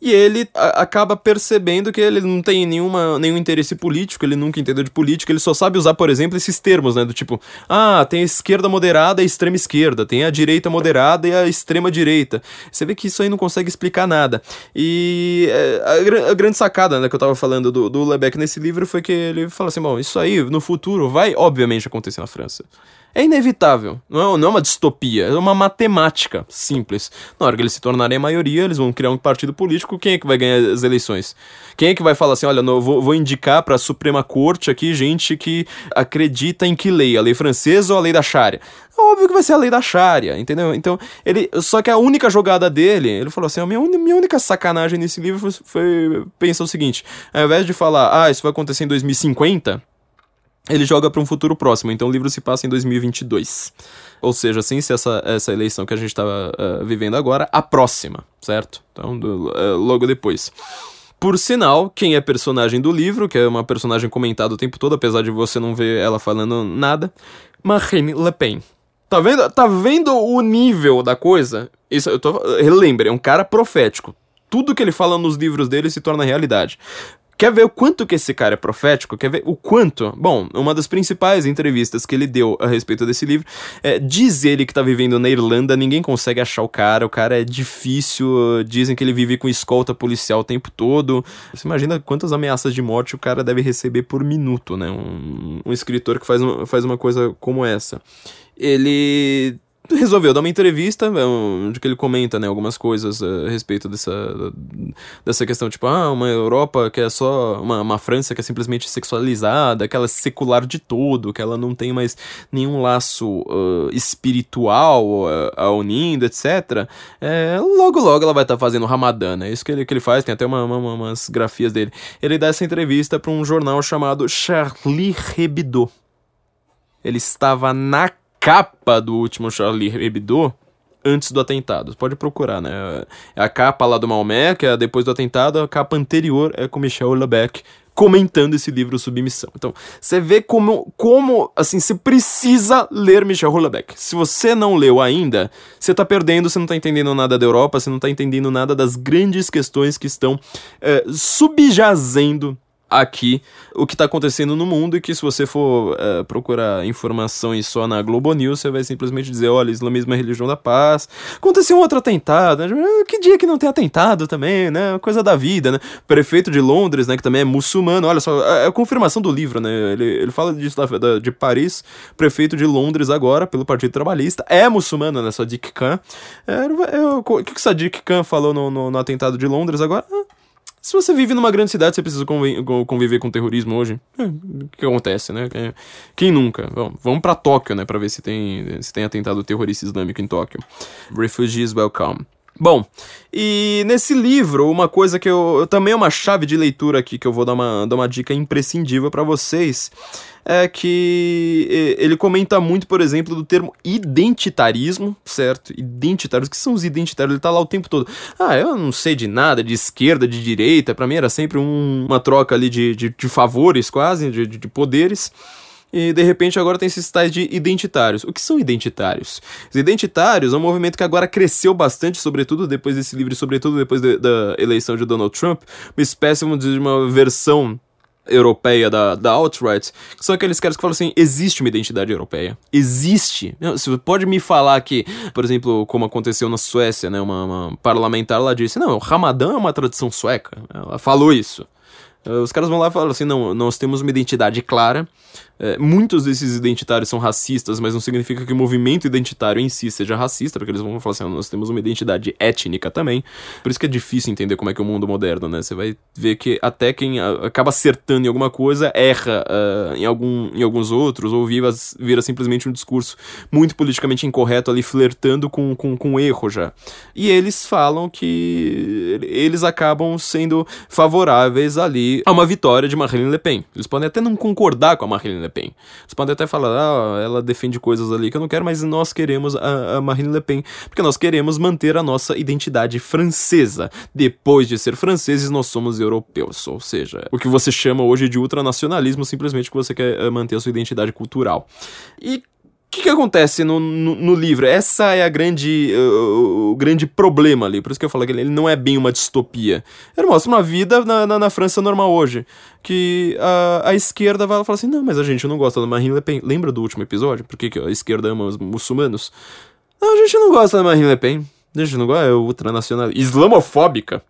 E ele acaba percebendo que ele não tem nenhuma, nenhum interesse político, ele nunca entendeu de política, ele só sabe usar, por exemplo, esses termos, né? Do tipo, ah, tem a esquerda moderada e a extrema esquerda, tem a direita moderada e a extrema direita. Você vê que isso aí não consegue explicar nada. E é, a, a, grande sacada né, que eu tava falando do, do Lebec nesse livro foi que ele fala assim: bom, isso aí no futuro vai, obviamente, acontecer na França. É inevitável. Não é, não é uma distopia, é uma matemática simples. Na hora que eles se tornarem a maioria, eles vão criar um partido político. Quem é que vai ganhar as eleições? Quem é que vai falar assim: olha, não, vou, vou indicar para a Suprema Corte aqui gente que acredita em que lei? A lei francesa ou a lei da Sharia? É óbvio que vai ser a lei da Sharia, entendeu? Então, ele. Só que a única jogada dele, ele falou assim: a minha, minha única sacanagem nesse livro foi, foi pensar o seguinte: ao invés de falar, ah, isso vai acontecer em 2050 ele joga para um futuro próximo, então o livro se passa em 2022. Ou seja, sem ser essa, essa eleição que a gente estava uh, vivendo agora, a próxima, certo? Então, do, uh, logo depois. Por sinal, quem é personagem do livro, que é uma personagem comentada o tempo todo, apesar de você não ver ela falando nada, Marine Le Pen. Tá vendo, tá vendo o nível da coisa? Isso, eu tô, relembre, é um cara profético. Tudo que ele fala nos livros dele se torna realidade. Quer ver o quanto que esse cara é profético? Quer ver o quanto? Bom, uma das principais entrevistas que ele deu a respeito desse livro é, diz ele que tá vivendo na Irlanda, ninguém consegue achar o cara, o cara é difícil, dizem que ele vive com escolta policial o tempo todo. Você imagina quantas ameaças de morte o cara deve receber por minuto, né? Um, um escritor que faz, faz uma coisa como essa. Ele resolveu dar uma entrevista, é onde ele comenta, né, algumas coisas eh, a respeito dessa, dessa questão, tipo, ah, uma Europa que é só, uma, uma França que é simplesmente sexualizada, que ela é secular de todo, que ela não tem mais nenhum laço uh, espiritual uh, a unindo, etc. É, logo, logo ela vai estar tá fazendo Ramadã, né, isso que ele, que ele faz, tem até uma, uma, umas grafias dele. Ele dá essa entrevista para um jornal chamado Charlie Hebdo. Ele estava na capa do último Charlie Hebdo antes do atentado. Pode procurar, né? É a capa lá do Maomé, que é depois do atentado, a capa anterior é com Michel Lebec comentando esse livro Submissão. Então, você vê como, como assim, você precisa ler Michel Houellebecq. Se você não leu ainda, você tá perdendo, você não tá entendendo nada da Europa, você não tá entendendo nada das grandes questões que estão é, subjazendo aqui o que está acontecendo no mundo e que se você for é, procurar informações só na Globo News, você vai simplesmente dizer, olha, islamismo é religião da paz. Aconteceu um outro atentado, né? Que dia que não tem atentado também, né? Coisa da vida, né? Prefeito de Londres, né, que também é muçulmano, olha só, é a confirmação do livro, né? Ele, ele fala disso da, da, de Paris, prefeito de Londres agora, pelo Partido Trabalhista, é muçulmano, né? Sadiq Khan. É, é, o que, que Sadiq Khan falou no, no, no atentado de Londres agora? Ah, se você vive numa grande cidade, você precisa conviver com terrorismo hoje. É, o que acontece, né? É, quem nunca? Bom, vamos para Tóquio, né? Pra ver se tem, se tem atentado terrorista islâmico em Tóquio. Refugees Welcome. Bom, e nesse livro, uma coisa que eu, também é uma chave de leitura aqui que eu vou dar uma, dar uma dica imprescindível para vocês, é que ele comenta muito, por exemplo, do termo identitarismo, certo? Identitários, o que são os identitários? Ele tá lá o tempo todo. Ah, eu não sei de nada, de esquerda, de direita, para mim era sempre um, uma troca ali de, de, de favores quase, de, de poderes e de repente agora tem esses tais de identitários. O que são identitários? Os identitários é um movimento que agora cresceu bastante, sobretudo depois desse livro, sobretudo depois de, da eleição de Donald Trump, uma espécie, de uma versão europeia da, da alt-right, que são aqueles caras que falam assim, existe uma identidade europeia. Existe. Você pode me falar que, por exemplo, como aconteceu na Suécia, né, uma, uma parlamentar lá disse, não, o Ramadã é uma tradição sueca. Ela falou isso. Os caras vão lá e falam assim, não, nós temos uma identidade clara, É, muitos desses identitários são racistas, mas não significa que o movimento identitário em si seja racista, porque eles vão falar assim, ah, nós temos uma identidade étnica também. Por isso que é difícil entender como é que é o mundo moderno, né? Você vai ver que até quem acaba acertando em alguma coisa erra uh, em, algum, em alguns outros, ou vira, vira simplesmente um discurso muito politicamente incorreto ali, flertando com, com, com erro já. E eles falam que eles acabam sendo favoráveis ali a uma vitória de Marine Le Pen. Eles podem até não concordar com a Marine Le Pen. Eles podem até falar, ah, ela defende coisas ali que eu não quero, mas nós queremos a, a Marine Le Pen, porque nós queremos manter a nossa identidade francesa. Depois de ser franceses, nós somos europeus. Ou seja, o que você chama hoje de ultranacionalismo, simplesmente que você quer eh, manter a sua identidade cultural. E que, que acontece no, no, no, livro? Essa é a grande, uh, o grande problema ali. Por isso que eu falo que ele não é bem uma distopia. Ele mostra uma vida na, na, na França normal hoje. Que a, a esquerda vai falar assim: não, mas a gente não gosta da Marine Le Pen. Lembra do último episódio? Por que, que a esquerda ama os muçulmanos? Não, a gente não gosta da Marine Le Pen. A gente não gosta, é ultranacionalista. Islamofóbica.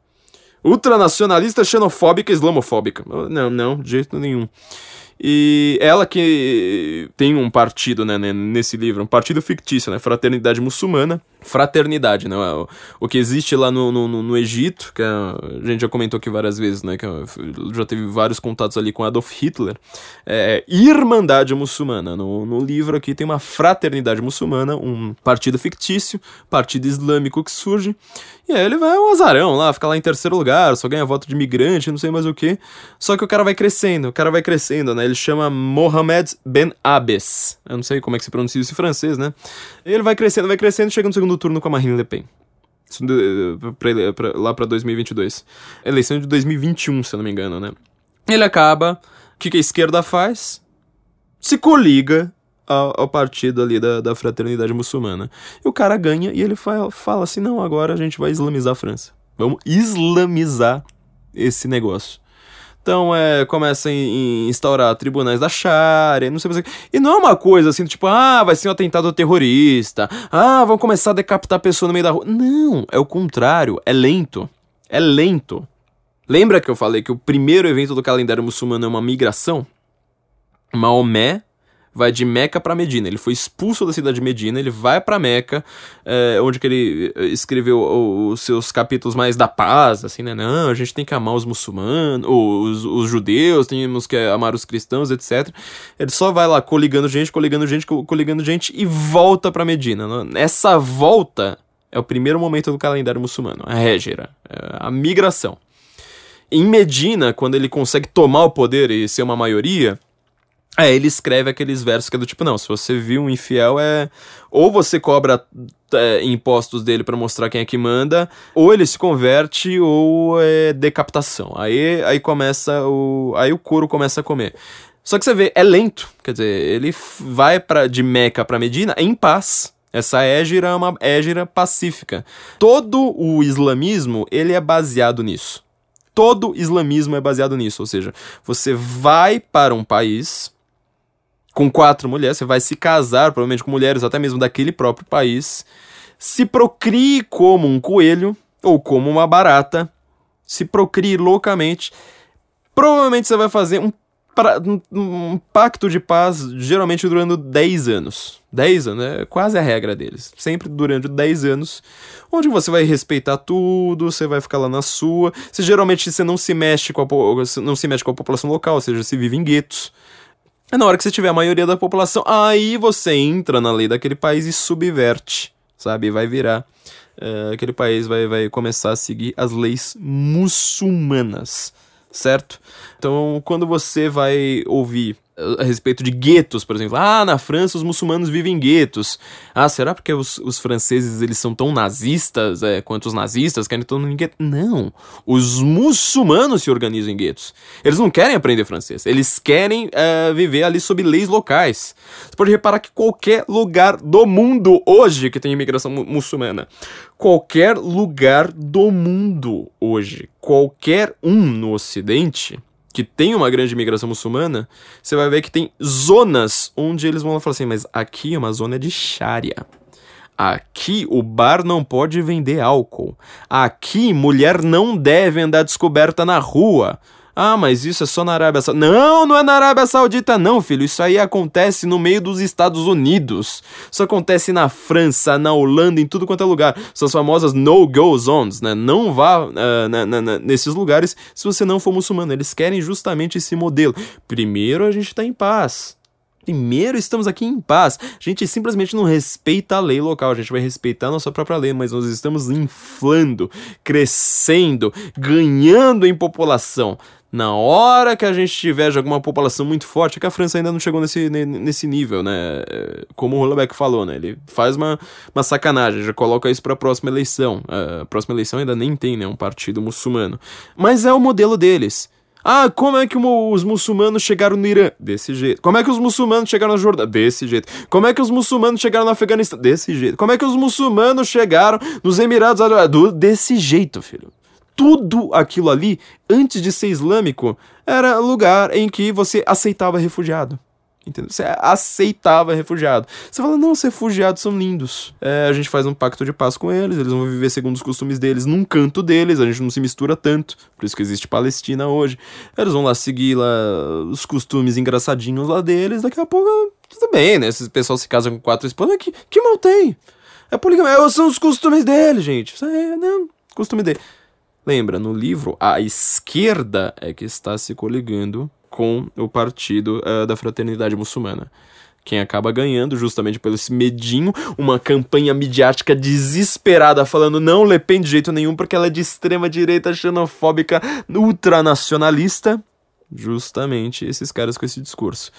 Ultranacionalista, xenofóbica, islamofóbica. Não, não, de jeito nenhum. E ela que tem um partido, né, nesse livro, um partido fictício, né, Fraternidade Muçulmana. Fraternidade, né, o, o que existe lá no, no, no Egito, que a, a, gente já comentou aqui várias vezes, né, que já teve vários contatos ali com Adolf Hitler. É, Irmandade Muçulmana. No, no livro aqui tem uma Fraternidade Muçulmana, um partido fictício, partido islâmico que surge. E aí ele vai um azarão lá, fica lá em terceiro lugar, só ganha voto de imigrante, não sei mais o que. Só que o cara vai crescendo, o cara vai crescendo, né? Ele chama Mohamed Ben Abes. Eu não sei como é que se pronuncia isso em francês, né? Ele vai crescendo, vai crescendo, chega no segundo turno com a Marine Le Pen. Pra, pra, lá pra 2022. Eleição de 2021, se eu não me engano, né? Ele acaba. O que, que a esquerda faz? Se coliga ao, ao partido ali da, da fraternidade muçulmana. E o cara ganha e ele fala, fala assim: não, agora a gente vai islamizar a França. Vamos islamizar esse negócio. Então, é, começa a instaurar tribunais da Sharia, não sei mais. E não é uma coisa assim, tipo, ah, vai ser um atentado terrorista. Ah, vão começar a decapitar a pessoa no meio da rua. Não, é o contrário, é lento. É lento. Lembra que eu falei que o primeiro evento do calendário muçulmano é uma migração? Maomé vai de Meca para Medina. Ele foi expulso da cidade de Medina, ele vai para Meca, é, onde que ele eh, escreveu os seus capítulos mais da paz, assim, né? Não, a gente tem que amar os muçulmanos, os, os judeus, temos que amar os cristãos, etc. Ele só vai lá coligando gente, coligando gente, coligando gente e volta para Medina. Essa volta é o primeiro momento do calendário muçulmano, a Hégira, é a migração. Em Medina, quando ele consegue tomar o poder e ser uma maioria, Aí ele escreve aqueles versos que é do tipo, não, se você viu um infiel, é. Ou você cobra é, impostos dele para mostrar quem é que manda, ou ele se converte, ou é decapitação. Aí, aí começa o. Aí o couro começa a comer. Só que você vê, é lento. Quer dizer, ele vai pra, de Meca para Medina em paz. Essa égira é uma égira pacífica. Todo o islamismo, ele é baseado nisso. Todo islamismo é baseado nisso. Ou seja, você vai para um país com quatro mulheres, você vai se casar, provavelmente com mulheres até mesmo daquele próprio país, se procrie como um coelho ou como uma barata, se procrie loucamente. Provavelmente você vai fazer um, um pacto de paz, geralmente durando 10 anos. 10 anos é quase a regra deles. Sempre durante 10 anos, onde você vai respeitar tudo, você vai ficar lá na sua. Você geralmente você não se mexe com a, não se mexe com a população local, ou seja, você vive em guetos. É na hora que você tiver a maioria da população, aí você entra na lei daquele país e subverte, sabe? Vai virar. Uh, aquele país vai, vai começar a seguir as leis muçulmanas, certo? Então, quando você vai ouvir a respeito de guetos, por exemplo. Ah, na França os muçulmanos vivem em guetos. Ah, será porque os, os franceses eles são tão nazistas é, quanto os nazistas querem todo mundo em gueto? Não. Os muçulmanos se organizam em guetos. Eles não querem aprender francês. Eles querem é, viver ali sob leis locais. Você pode reparar que qualquer lugar do mundo hoje que tem imigração mu muçulmana, qualquer lugar do mundo hoje, qualquer um no Ocidente que tem uma grande imigração muçulmana, você vai ver que tem zonas onde eles vão falar assim, mas aqui é uma zona de Sharia. Aqui o bar não pode vender álcool. Aqui mulher não deve andar descoberta na rua. Ah, mas isso é só na Arábia Saudita. Não, não é na Arábia Saudita, não, filho. Isso aí acontece no meio dos Estados Unidos. Isso acontece na França, na Holanda, em tudo quanto é lugar. São as famosas no-go zones, né? Não vá uh, nesses lugares se você não for muçulmano. Eles querem justamente esse modelo. Primeiro a gente tá em paz. Primeiro, estamos aqui em paz. A gente simplesmente não respeita a lei local, a gente vai respeitar a nossa própria lei, mas nós estamos inflando, crescendo, ganhando em população. Na hora que a gente tiver já alguma população muito forte, é que a França ainda não chegou nesse, nesse nível, né? Como o Rollebeck falou, né? Ele faz uma, uma sacanagem, já coloca isso para a próxima eleição. A próxima eleição ainda nem tem, né? Um partido muçulmano. Mas é o modelo deles. Ah, como é que os muçulmanos chegaram no Irã? Desse jeito. Como é que os muçulmanos chegaram na Jordânia? Desse jeito. Como é que os muçulmanos chegaram no Afeganistão? Desse jeito. Como é que os muçulmanos chegaram nos Emirados Árabes? Desse jeito, filho. Tudo aquilo ali, antes de ser islâmico, era lugar em que você aceitava refugiado. Entendeu? Você aceitava refugiado. Você fala, não, os refugiados são lindos. É, a gente faz um pacto de paz com eles, eles vão viver segundo os costumes deles, num canto deles, a gente não se mistura tanto. Por isso que existe Palestina hoje. Eles vão lá seguir lá os costumes engraçadinhos lá deles, daqui a pouco, tudo bem, né? Esse pessoal se casa com quatro esposas, que, que mal tem? É poligamia, são os costumes dele, gente. Isso é, não, costume dele. Lembra, no livro, a esquerda é que está se coligando com o partido uh, da fraternidade muçulmana. Quem acaba ganhando, justamente pelo esse medinho, uma campanha midiática desesperada falando não Le Pen de jeito nenhum porque ela é de extrema direita, xenofóbica, ultranacionalista justamente esses caras com esse discurso.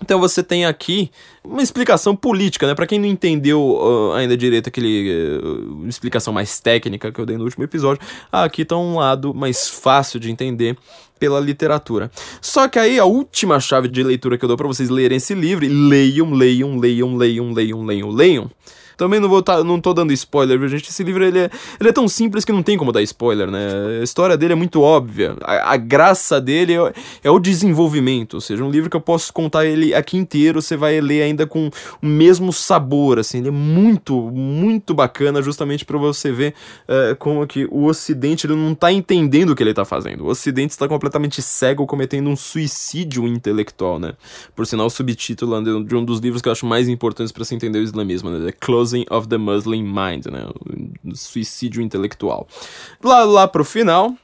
Então você tem aqui uma explicação política, né? Para quem não entendeu uh, ainda direito aquele uh, explicação mais técnica que eu dei no último episódio, aqui tá um lado mais fácil de entender pela literatura. Só que aí a última chave de leitura que eu dou para vocês lerem esse livro, e leiam, leiam, leiam, leiam, leiam, leiam, leiam também não vou tá, não tô dando spoiler, viu, gente? Esse livro ele é, ele é tão simples que não tem como dar spoiler, né? A história dele é muito óbvia. A, a graça dele é, é, o desenvolvimento. Ou seja, um livro que eu posso contar ele aqui inteiro, você vai ler ainda com o mesmo sabor, assim. Ele é muito, muito bacana, justamente para você ver uh, como que o Ocidente ele não tá entendendo o que ele tá fazendo. O Ocidente está completamente cego, cometendo um suicídio intelectual, né? Por sinal, o subtítulo de um dos livros que eu acho mais importantes para se entender o islamismo, né? É Close Of the Muslim Mind, né? O suicídio intelectual. Lá, lá pro final,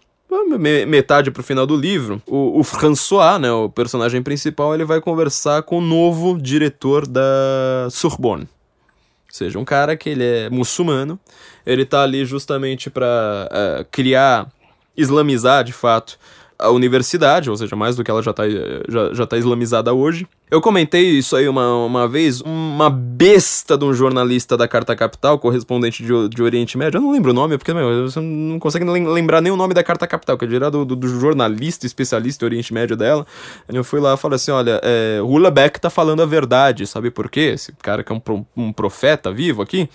metade pro final do livro, o, o, François, né, o personagem principal, ele vai conversar com o novo diretor da Sorbonne. Ou seja, um cara que ele é muçulmano, ele tá ali justamente para uh, eh, criar, islamizar de fato a universidade, ou seja, mais do que ela já está já, já tá islamizada hoje. Eu comentei isso aí uma, uma vez, uma besta de um jornalista da Carta Capital, correspondente de, de Oriente Médio, eu não lembro o nome, porque meu, você não consegue lembrar nem o nome da Carta Capital, que é do, do, do, jornalista especialista em Oriente Médio dela. Eu fui lá e falei assim, olha, é, Beck tá falando a verdade, sabe por quê? Esse cara que é um, um profeta vivo aqui,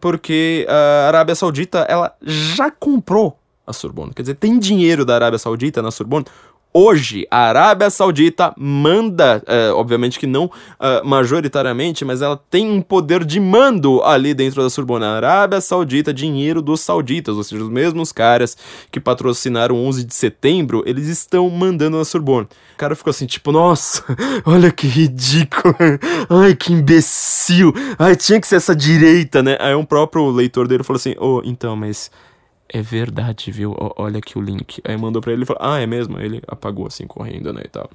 porque a Arábia Saudita, ela já comprou a Sorbonne. Quer dizer, tem dinheiro da Arábia Saudita na Sorbonne. Hoje, a Arábia Saudita manda, é, obviamente que não é, majoritariamente, mas ela tem um poder de mando ali dentro da Sorbonne. A Arábia Saudita, dinheiro dos sauditas, ou seja, os mesmos caras que patrocinaram 11 de setembro, eles estão mandando na Sorbonne. O cara ficou assim, tipo, nossa, olha que ridículo, ai que imbecil, ai tinha que ser essa direita, né? Aí um próprio leitor dele falou assim, oh, então, mas é verdade, viu? olha aqui o link. Aí mandou pra ele e falou, ah, é mesmo? Ele apagou assim, correndo, né, e tal.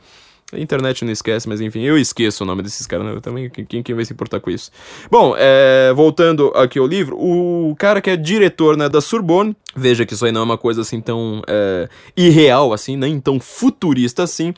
A internet não esquece, mas enfim, eu esqueço o nome desses caras, né? Eu também, quem, quem vai se importar com isso? Bom, é, voltando aqui ao livro, o cara que é diretor né, da Sorbonne, veja que isso aí não é uma coisa assim tão é, irreal assim, nem tão futurista assim,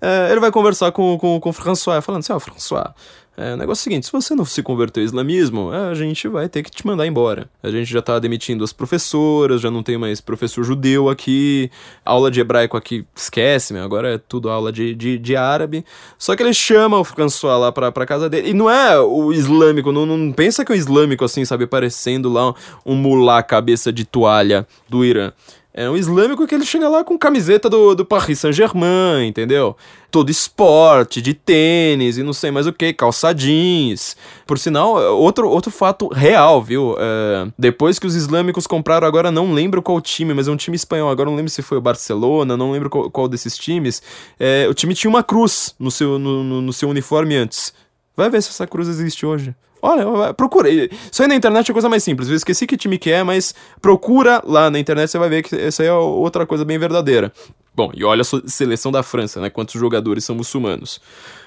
é, ele vai conversar com, com, com o François, falando assim, ó, oh, François, é, o negócio é o seguinte: se você não se converteu ao islamismo, a gente vai ter que te mandar embora. A gente já tá demitindo as professoras, já não tem mais professor judeu aqui, aula de hebraico aqui, esquece, meu, agora é tudo aula de, de, de árabe. Só que ele chama o François lá pra, pra casa dele. E não é o islâmico, não, não pensa que é o islâmico assim, sabe, parecendo lá um mulá cabeça de toalha do Irã É um islâmico que ele chega lá com camiseta do, do Paris Saint-Germain, entendeu? Todo esporte, de tênis e não sei mais o que, calça jeans. Por sinal, outro, outro fato real, viu? É, depois que os islâmicos compraram, agora não lembro qual time, mas é um time espanhol, agora não lembro se foi o Barcelona, não lembro qual, qual desses times. É, o time tinha uma cruz no seu, no, no, no seu uniforme antes. Vai ver se essa cruz existe hoje. Olha, procura. Isso aí na internet é coisa mais simples. Eu esqueci que time que é, mas procura lá na internet, você vai ver que essa aí é outra coisa bem verdadeira. Bom, e olha a seleção da França, né? Quantos jogadores são muçulmanos.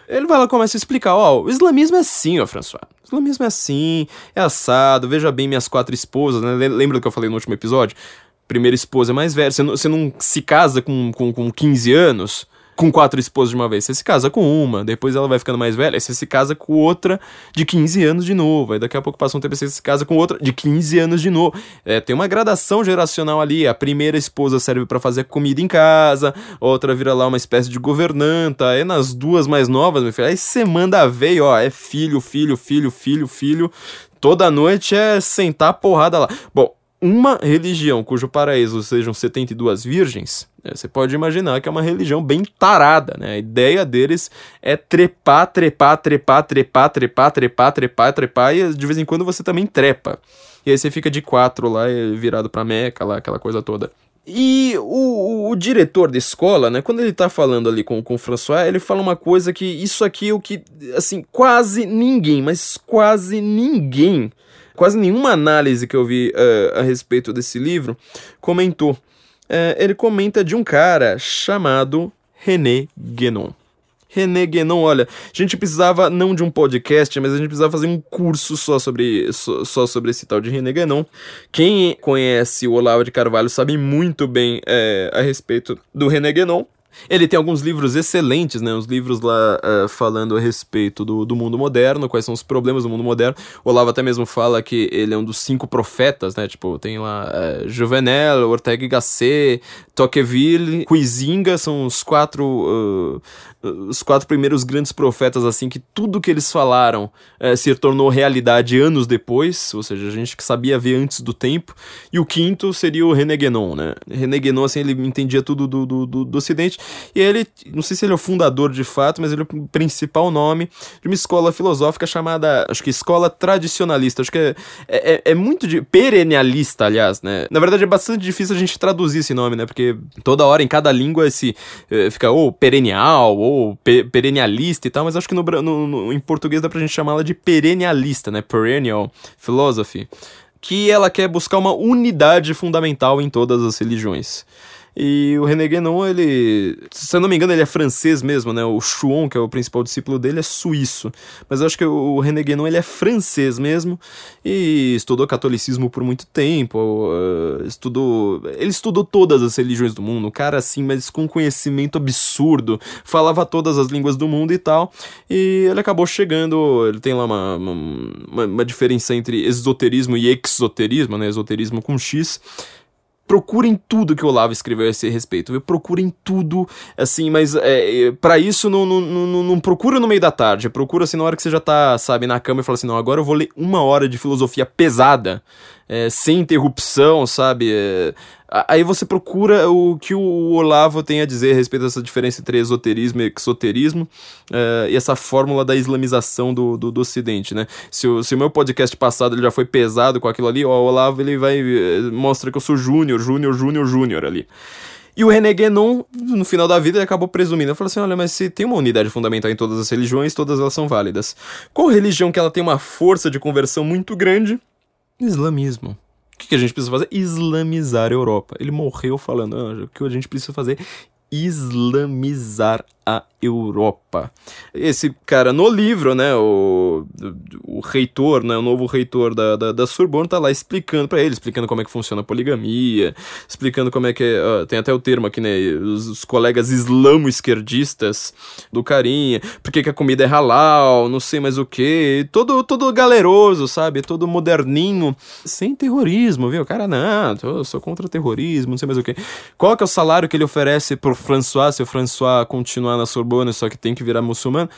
Ele vai lá e começa a explicar, ó, o islamismo é assim, ó, François. O islamismo é assim, é assado, veja bem minhas quatro esposas, né? Lembra do que eu falei no último episódio? Primeira esposa é mais velha, você não, você não se casa com, com, com 15 anos com quatro esposas de uma vez. Você se casa com uma, depois ela vai ficando mais velha, você se casa com outra de 15 anos de novo. Aí daqui a pouco passa um tempo você se casa com outra de 15 anos de novo. É, tem uma gradação geracional ali. A primeira esposa serve para fazer comida em casa, outra vira lá uma espécie de governanta. Aí nas duas mais novas, meu filho, aí você manda ver, ó, é filho, filho, filho, filho, filho. Toda noite é sentar porrada lá. Bom, uma religião cujo paraíso sejam 72 virgens, né, você pode imaginar que é uma religião bem tarada, né? A ideia deles é trepar, trepar, trepar, trepar, trepar, trepar, trepar, trepar, e de vez em quando você também trepa. E aí você fica de quatro lá, virado pra Meca, lá, aquela coisa toda. E o, o, diretor da escola, né, quando ele tá falando ali com, com o François, ele fala uma coisa que isso aqui é o que, assim, quase ninguém, mas quase ninguém quase nenhuma análise que eu vi uh, a respeito desse livro comentou. Uh, ele comenta de um cara chamado René Guénon. René Guénon, olha, a gente precisava não de um podcast, mas a gente precisava fazer um curso só sobre, só, só sobre esse tal de René Guénon. Quem conhece o Olavo de Carvalho sabe muito bem é, a respeito do René Guénon. Ele tem alguns livros excelentes, né? Uns livros lá uh, falando a respeito do, do mundo moderno, quais são os problemas do mundo moderno. O Olavo até mesmo fala que ele é um dos cinco profetas, né? Tipo, tem lá uh, Juvenel, Ortega y Gasset, Tocqueville, Huizinga, são os quatro uh, os quatro primeiros grandes profetas, assim, que tudo que eles falaram se tornou realidade anos depois, ou seja, a gente que sabia ver antes do tempo. E o quinto seria o René Guénon, né? René Guénon, assim, ele entendia tudo do, do, do, do Ocidente. E ele, não sei se ele é o fundador de fato, mas ele é o principal nome de uma escola filosófica chamada, acho que Escola Tradicionalista. Acho que é, é, é muito de. perennialista, aliás, né? Na verdade, é bastante difícil a gente traduzir esse nome, né? Porque toda hora, em cada língua, esse eh, fica ou perennial, ou pe perennialista e tal, mas acho que no, no, no, em português dá pra gente chamá-la de perennialista, né? Perennial philosophy. Que ela quer buscar uma unidade fundamental em todas as religiões. E o René Guénon, ele, se eu não me engano, ele é francês mesmo, né? O Chouon, que é o principal discípulo dele, é suíço. Mas eu acho que o René Guénon, ele é francês mesmo e estudou catolicismo por muito tempo, uh, estudou... Ele estudou todas as religiões do mundo, cara assim, mas com conhecimento absurdo, falava todas as línguas do mundo e tal, e ele acabou chegando, ele tem lá uma, uma, uma diferença entre esoterismo e exoterismo, né? Esoterismo com X, procurem tudo que o Olavo escreveu a esse respeito, viu? Procurem tudo, assim, mas é, é para isso não, não, não, não, procura no meio da tarde, procura assim na hora que você já tá, sabe, na cama e fala assim, não, agora eu vou ler uma hora de filosofia pesada, é, sem interrupção, sabe? É, Aí você procura o que o Olavo tem a dizer a respeito dessa diferença entre esoterismo e exoterismo uh, e essa fórmula da islamização do, do, do, Ocidente, né? Se o, se o meu podcast passado ele já foi pesado com aquilo ali, o Olavo ele vai eh, mostra que eu sou júnior, júnior, júnior, júnior ali. E o René Guénon, no final da vida, ele acabou presumindo. Ele falou assim: olha, mas se tem uma unidade fundamental em todas as religiões, todas elas são válidas. Qual religião que ela tem uma força de conversão muito grande? Islamismo que, que a gente precisa fazer? Islamizar a Europa. Ele morreu falando, ah, o que a gente precisa fazer? Islamizar Europa. Esse cara no livro, né, o, o reitor, né, o novo reitor da, da, da Sorbonne tá lá explicando para ele, explicando como é que funciona a poligamia, explicando como é que é, tem até o termo aqui, né, os, os colegas islamo-esquerdistas do carinha, porque que a comida é halal, não sei mais o que, todo, todo galeroso, sabe, todo moderninho, sem terrorismo, viu, cara, não, eu sou contra terrorismo, não sei mais o que. Qual que é o salário que ele oferece pro François, se o François continuar na Sorbonne, só que tem que virar muçulmano,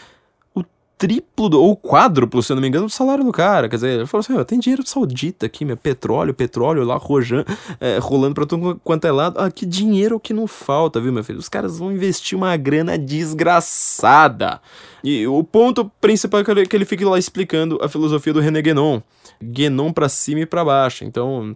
o triplo ou quádruplo, se eu não me engano, do salário do cara. Quer dizer, ele falou assim: tem dinheiro saudita aqui, meu, petróleo, petróleo lá rojan, é, rolando pra tudo quanto é lado. Ah, que dinheiro que não falta, viu, meu filho? Os caras vão investir uma grana desgraçada. E o ponto principal é que ele, que ele fica lá explicando a filosofia do René Guénon. Guénon pra cima e pra baixo. Então,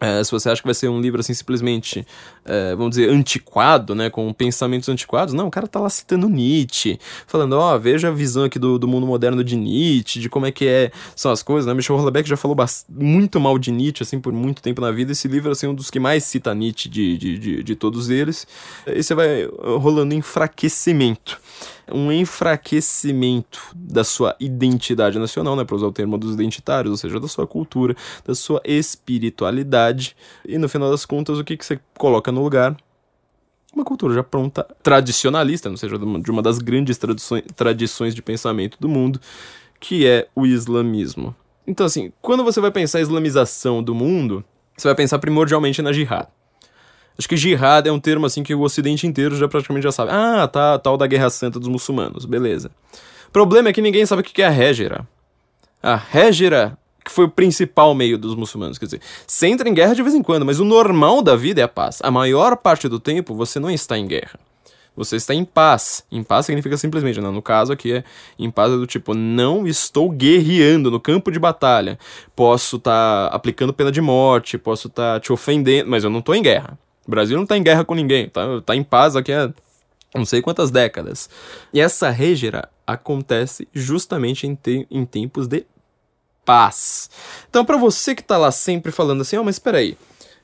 é, se você acha que vai ser um livro assim simplesmente, é, vamos dizer, antiquado, né, com pensamentos antiquados, não, o cara tá lá citando Nietzsche, falando, ó, oh, veja a visão aqui do, do mundo moderno de Nietzsche, de como é que é, são as coisas, né, Michel Houellebecq já falou muito mal de Nietzsche, assim, por muito tempo na vida, esse livro, assim, é um dos que mais cita Nietzsche de, de, de, de todos eles, e você vai rolando enfraquecimento um enfraquecimento da sua identidade nacional, né, para usar o termo dos identitários, ou seja, da sua cultura, da sua espiritualidade. E no final das contas, o que, que você coloca no lugar? Uma cultura já pronta, tradicionalista, ou seja, de uma das grandes tradições de pensamento do mundo, que é o islamismo. Então, assim, quando você vai pensar a islamização do mundo, você vai pensar primordialmente na jihad. Acho que jihad é um termo assim que o ocidente inteiro já praticamente já sabe. Ah, tá, tal da Guerra Santa dos muçulmanos, beleza. O problema é que ninguém sabe o que é a Hégira. A Hégira, que foi o principal meio dos muçulmanos, quer dizer, você entra em guerra de vez em quando, mas o normal da vida é a paz. A maior parte do tempo você não está em guerra. Você está em paz. Em paz significa simplesmente, não, no caso aqui é em paz é do tipo, não estou guerreando no campo de batalha. Posso estar tá aplicando pena de morte, posso estar tá te ofendendo, mas eu não estou em guerra. O Brasil não está em guerra com ninguém, tá, tá em paz aqui há não sei quantas décadas. E essa régera acontece justamente em, te em tempos de paz. Então, para você que está lá sempre falando assim, ó, oh, mas espera aí,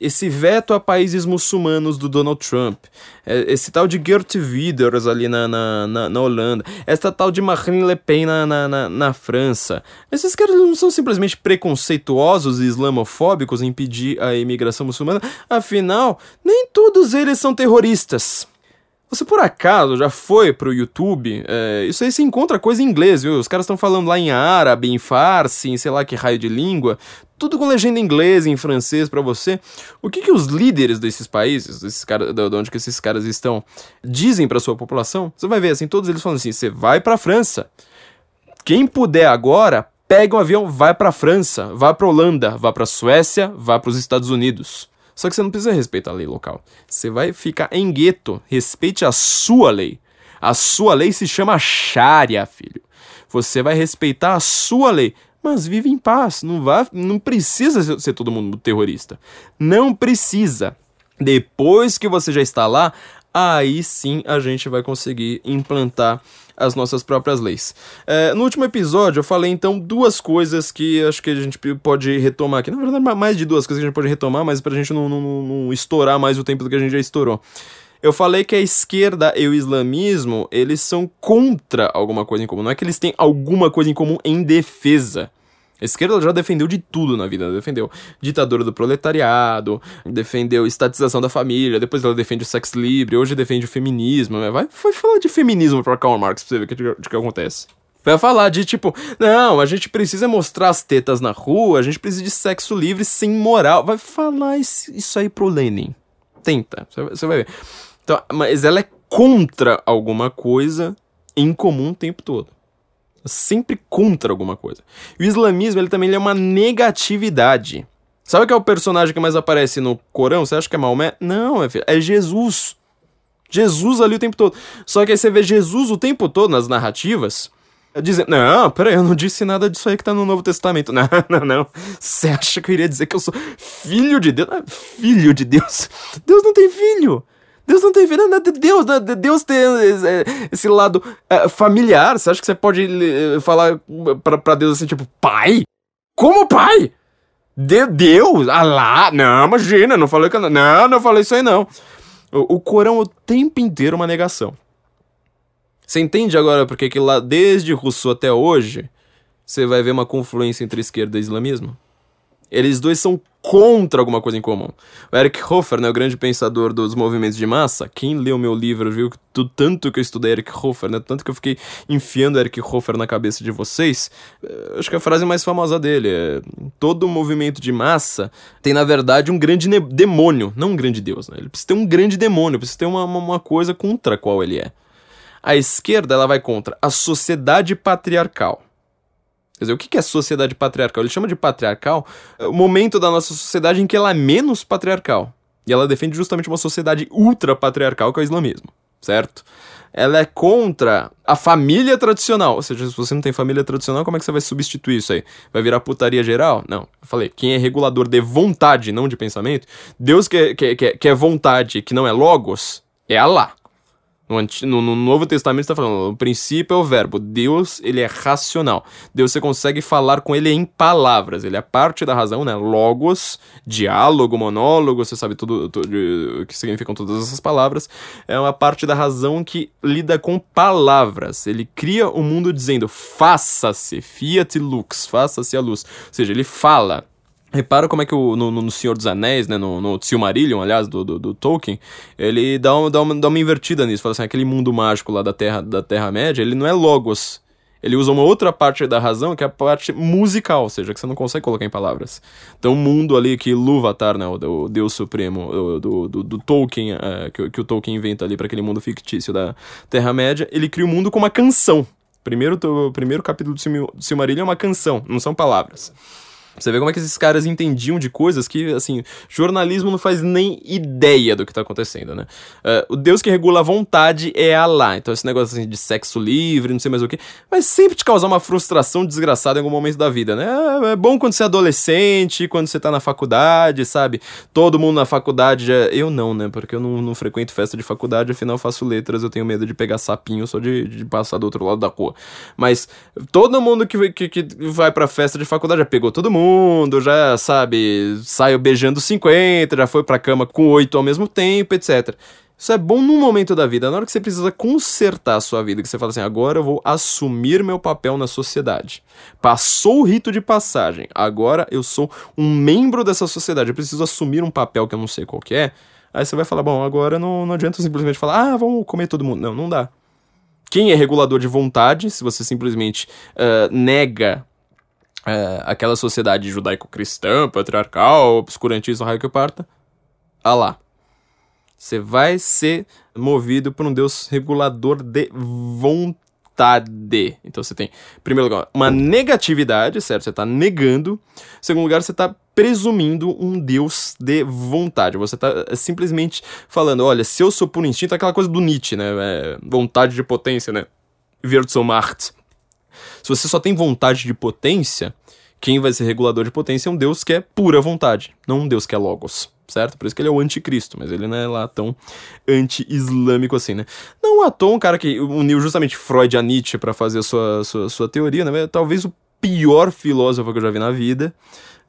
esse veto a países muçulmanos do Donald Trump, é, esse tal de Geert Wilders ali na, na, na, na, Holanda, essa tal de Marine Le Pen na, na, na, na França, esses caras não são simplesmente preconceituosos e islamofóbicos em impedir a imigração muçulmana? Afinal, nem todos eles são terroristas. Você por acaso já foi pro YouTube? É, isso aí se encontra coisa em inglês, viu? Os caras estão falando lá em árabe, em farsi, em sei lá que raio de língua. Tudo com legenda em inglês, em francês para você. O que, que os líderes desses países, desses caras, de onde que esses caras estão, dizem para sua população? Você vai ver assim, todos eles falam assim: você vai para França. Quem puder agora, pega um avião, vai para França, vá para Holanda, vá para Suécia, vá para os Estados Unidos. Só que você não precisa respeitar a lei local. Você vai ficar em gueto. Respeite a sua lei. A sua lei se chama Sharia, filho. Você vai respeitar a sua lei, mas vive em paz. Não vá, não precisa ser todo mundo terrorista. Não precisa. Depois que você já está lá, aí sim a gente vai conseguir implantar as nossas próprias leis. É, no último episódio eu falei então duas coisas que acho que a gente pode retomar aqui. Na verdade, mais de duas coisas que a gente pode retomar, mas pra gente não, não, não estourar mais o tempo do que a gente já estourou. Eu falei que a esquerda e o islamismo, eles são contra alguma coisa em comum. Não é que eles têm alguma coisa em comum em defesa. A esquerda já defendeu de tudo na vida. Ela defendeu ditadura do proletariado, defendeu estatização da família, depois ela defende o sexo livre, hoje defende o feminismo. Né? Vai, vai falar de feminismo pra Karl Marx pra você ver o que, que, que acontece. Vai falar de tipo, não, a gente precisa mostrar as tetas na rua, a gente precisa de sexo livre sem moral. Vai falar isso aí pro Lenin. Tenta, você vai ver. Então, mas ela é contra alguma coisa em comum o tempo todo sempre contra alguma coisa. E o islamismo, ele também ele é uma negatividade. Sabe que é o personagem que mais aparece no Corão? Você acha que é Maomé? Não, é, é Jesus. Jesus ali o tempo todo. Só que aí você vê Jesus o tempo todo nas narrativas, dizendo: Não, peraí, eu não disse nada disso aí que tá no Novo Testamento. Não, não, não. Você acha que eu iria dizer que eu sou filho de Deus? Filho de Deus? Deus não tem filho. Deus não tem não, Deus, Deus tem esse lado uh, familiar. Você acha que você pode uh, falar pra, Deus assim, tipo, pai? Como pai? De Deus? Alá? Não, imagina, não falei que não. Não, falei isso aí não. O, o Corão o tempo inteiro é uma negação. Você entende agora porque que lá, desde Rousseau até hoje, você vai ver uma confluência entre esquerda e islamismo? Eles dois são contra alguma coisa em comum. O Eric Hofer, né, o grande pensador dos movimentos de massa, quem leu meu livro viu do tanto que eu estudei Eric Hofer, né, tanto que eu fiquei enfiando Eric Hofer na cabeça de vocês, eh, acho que a frase mais famosa dele é todo movimento de massa tem, na verdade, um grande demônio, não um grande deus, né, ele precisa ter um grande demônio, precisa ter uma, uma coisa contra a qual ele é. A esquerda ela vai contra a sociedade patriarcal. Quer dizer, o que é sociedade patriarcal? Ele chama de patriarcal o momento da nossa sociedade em que ela é menos patriarcal. E ela defende justamente uma sociedade ultra patriarcal que é o islamismo, certo? Ela é contra a família tradicional. Ou seja, se você não tem família tradicional, como é que você vai substituir isso aí? Vai virar putaria geral? Não. Eu falei, quem é regulador de vontade, não de pensamento, Deus que, que, que, que é vontade, que não é logos, é Allah. No, no, Novo Testamento está falando, o princípio é o verbo. Deus, ele é racional. Deus, você consegue falar com ele em palavras. Ele é parte da razão, né? Logos, diálogo, monólogo, você sabe tudo, tudo o que significam todas essas palavras. É uma parte da razão que lida com palavras. Ele cria o mundo dizendo, faça-se, fiat lux, faça-se a luz. Ou seja, ele fala. Repara como é que o, no, no Senhor dos Anéis, né, no, no Silmarillion, aliás, do, do, do, Tolkien, ele dá dá, uma, dá uma invertida nisso. Fala assim, aquele mundo mágico lá da Terra, da Terra-média, ele não é logos. Ele usa uma outra parte da razão, que é a parte musical, ou seja, que você não consegue colocar em palavras. Então o mundo ali que Ilúvatar, né, o, o Deus Supremo do, do, do Tolkien, uh, que, que o Tolkien inventa ali para aquele mundo fictício da Terra-média, ele cria o mundo com uma canção. Primeiro, o primeiro capítulo do Silmarillion é uma canção, não são palavras. Você vê como é que esses caras entendiam de coisas que, assim, jornalismo não faz nem ideia do que tá acontecendo, né? Uh, o Deus que regula a vontade é Allah. Então, esse negócio assim, de sexo livre, não sei mais o que, vai sempre te causar uma frustração desgraçada em algum momento da vida, né? É, é bom quando você é adolescente, quando você tá na faculdade, sabe? Todo mundo na faculdade já. Eu não, né? Porque eu não, não frequento festa de faculdade, afinal faço letras, eu tenho medo de pegar sapinho só de, de passar do outro lado da rua. Mas todo mundo que, que, que vai pra festa de faculdade já pegou todo mundo mundo, já, sabe, saiu beijando 50, já foi pra cama com oito ao mesmo tempo, etc. Isso é bom num momento da vida, na hora que você precisa consertar a sua vida, que você fala assim, agora eu vou assumir meu papel na sociedade. Passou o rito de passagem, agora eu sou um membro dessa sociedade, eu preciso assumir um papel que eu não sei qual é. Aí você vai falar, bom, agora não, não adianta simplesmente falar, ah, vamos comer todo mundo. Não, não dá. Quem é regulador de vontade, se você simplesmente uh, nega é, aquela sociedade judaico-cristã, patriarcal, obscurantista, raio que parta, ah lá. Você vai ser movido por um Deus regulador de vontade. Então você tem, em primeiro lugar, uma negatividade, certo? Você está negando. Em segundo lugar, você está presumindo um Deus de vontade. Você está é, simplesmente falando, olha, se eu sou por instinto, aquela coisa do Nietzsche, né? É, vontade de potência, né? Wirtzomacht. Se você só tem vontade de potência, quem vai ser regulador de potência é um Deus que é pura vontade, não um Deus que é logos, certo? Por isso que ele é o anticristo, mas ele não é lá tão anti-islâmico assim, né? Não à toa um cara que uniu justamente Freud a Nietzsche para fazer a sua, sua, sua teoria, né? Talvez o pior filósofo que eu já vi na vida,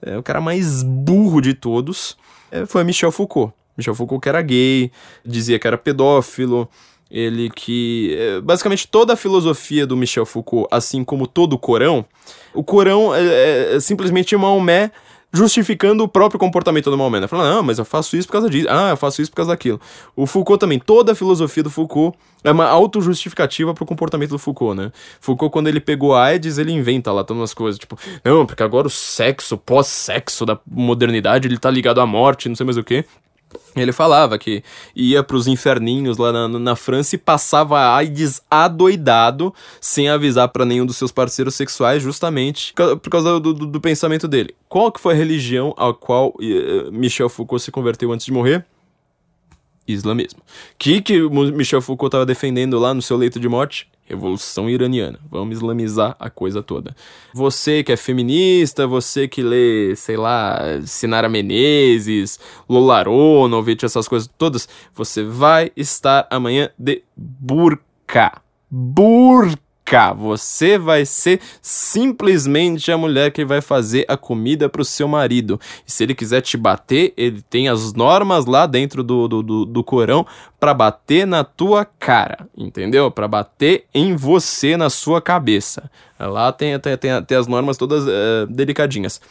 é o cara mais burro de todos, é, foi Michel Foucault. Michel Foucault que era gay, dizia que era pedófilo, ele que. É, basicamente toda a filosofia do Michel Foucault, assim como todo o Corão, o Corão é, é, é simplesmente Maomé justificando o próprio comportamento do Maomé. Né? Falando, não, mas eu faço isso por causa disso, ah, eu faço isso por causa daquilo. O Foucault também, toda a filosofia do Foucault é uma autojustificativa pro comportamento do Foucault, né? Foucault, quando ele pegou a AIDS, ele inventa lá todas as coisas, tipo, não, porque agora o sexo, pós-sexo da modernidade, ele tá ligado à morte, não sei mais o que. Ele falava que ia para os inferninhos lá na, na, França e passava AIDS adoidado, sem avisar para nenhum dos seus parceiros sexuais, justamente por causa do, do, do, pensamento dele. Qual que foi a religião a qual uh, Michel Foucault se converteu antes de morrer? Islamismo. O que, que Michel Foucault estava defendendo lá no seu leito de morte? Revolução Iraniana. Vamos islamizar a coisa toda. Você que é feminista, você que lê, sei lá, Sinara Menezes, Lola Aronovich, essas coisas todas, você vai estar amanhã de burca. Burca você vai ser simplesmente a mulher que vai fazer a comida pro seu marido. E se ele quiser te bater, ele tem as normas lá dentro do, do, do, do Corão para bater na tua cara, entendeu? Para bater em você, na sua cabeça. Lá tem, tem, tem, tem as normas todas uh, delicadinhas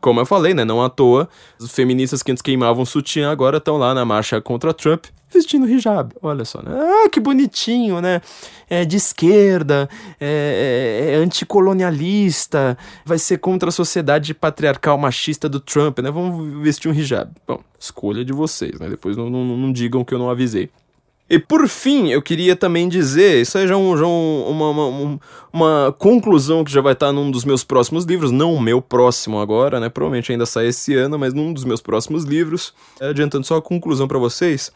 como eu falei, né? Não à toa, os feministas que antes queimavam sutiã agora estão lá na marcha contra Trump vestindo hijab. Olha só, né? Ah, que bonitinho, né? É de esquerda, é, é, é anticolonialista, vai ser contra a sociedade patriarcal machista do Trump, né? Vamos vestir um hijab. Bom, escolha de vocês, né? Depois não, não, não digam que eu não avisei. E por fim, eu queria também dizer, isso aí já é um, já um, uma, uma, uma, conclusão que já vai estar num dos meus próximos livros, não o meu próximo agora, né? Provavelmente ainda sai esse ano, mas num dos meus próximos livros. Adiantando só a conclusão para vocês,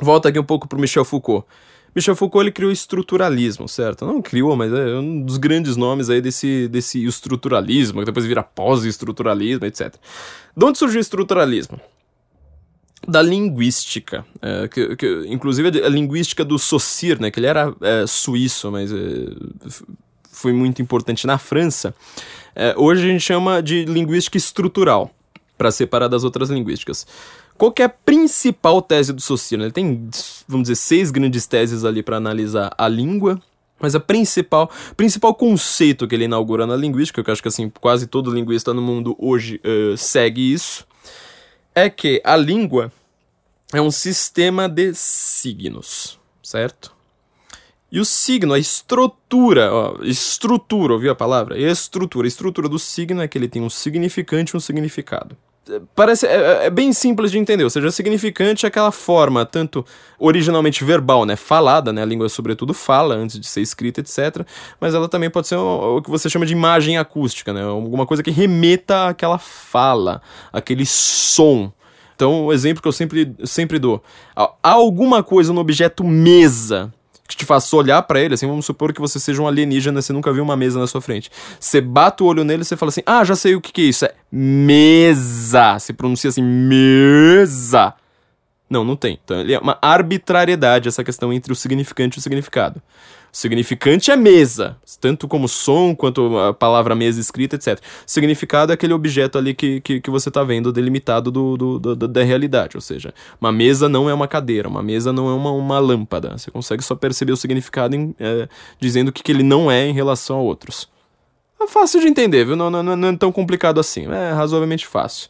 volta aqui um pouco pro Michel Foucault. Michel Foucault ele criou o estruturalismo, certo? Não criou, mas é um dos grandes nomes aí desse, desse estruturalismo, que depois vira pós-estruturalismo, etc. De onde surgiu o estruturalismo? da linguística, é, que, que, inclusive a linguística do Saussure, né, que ele era é, suíço, mas é, foi muito importante na França. É, hoje a gente chama de linguística estrutural, para separar das outras linguísticas. Qual que é a principal tese do Saussure? Ele tem, vamos dizer, seis grandes teses ali para analisar a língua, mas a principal, principal conceito que ele inaugura na linguística, que eu acho que assim quase todo linguista no mundo hoje uh, segue isso, é que a língua é um sistema de signos, certo? E o signo, a estrutura, ó, estrutura, ouviu a palavra? Estrutura. A estrutura do signo é que ele tem um significante e um significado. Parece, é, é, bem simples de entender, ou seja, significante é aquela forma, tanto originalmente verbal, né, falada, né, a língua sobretudo fala antes de ser escrita, etc, mas ela também pode ser o, o que você chama de imagem acústica, né, alguma coisa que remeta àquela fala, aquele som, então, o exemplo que eu sempre, sempre dou: há alguma coisa no objeto mesa que te faça olhar para ele, assim, vamos supor que você seja um alienígena, você nunca viu uma mesa na sua frente. Você bate o olho nele e você fala assim: "Ah, já sei o que que é isso, é mesa". Se pronuncia assim: mesa. Não, não tem. Então, é uma arbitrariedade essa questão entre o significante e o significado. Significante é mesa, tanto como som, quanto a palavra mesa escrita, etc. Significado é aquele objeto ali que, que, que você está vendo delimitado do, do, do, da realidade. Ou seja, uma mesa não é uma cadeira, uma mesa não é uma, uma lâmpada. Você consegue só perceber o significado em, é, dizendo o que, que ele não é em relação a outros. É fácil de entender, viu? Não, não, não é tão complicado assim. É razoavelmente fácil.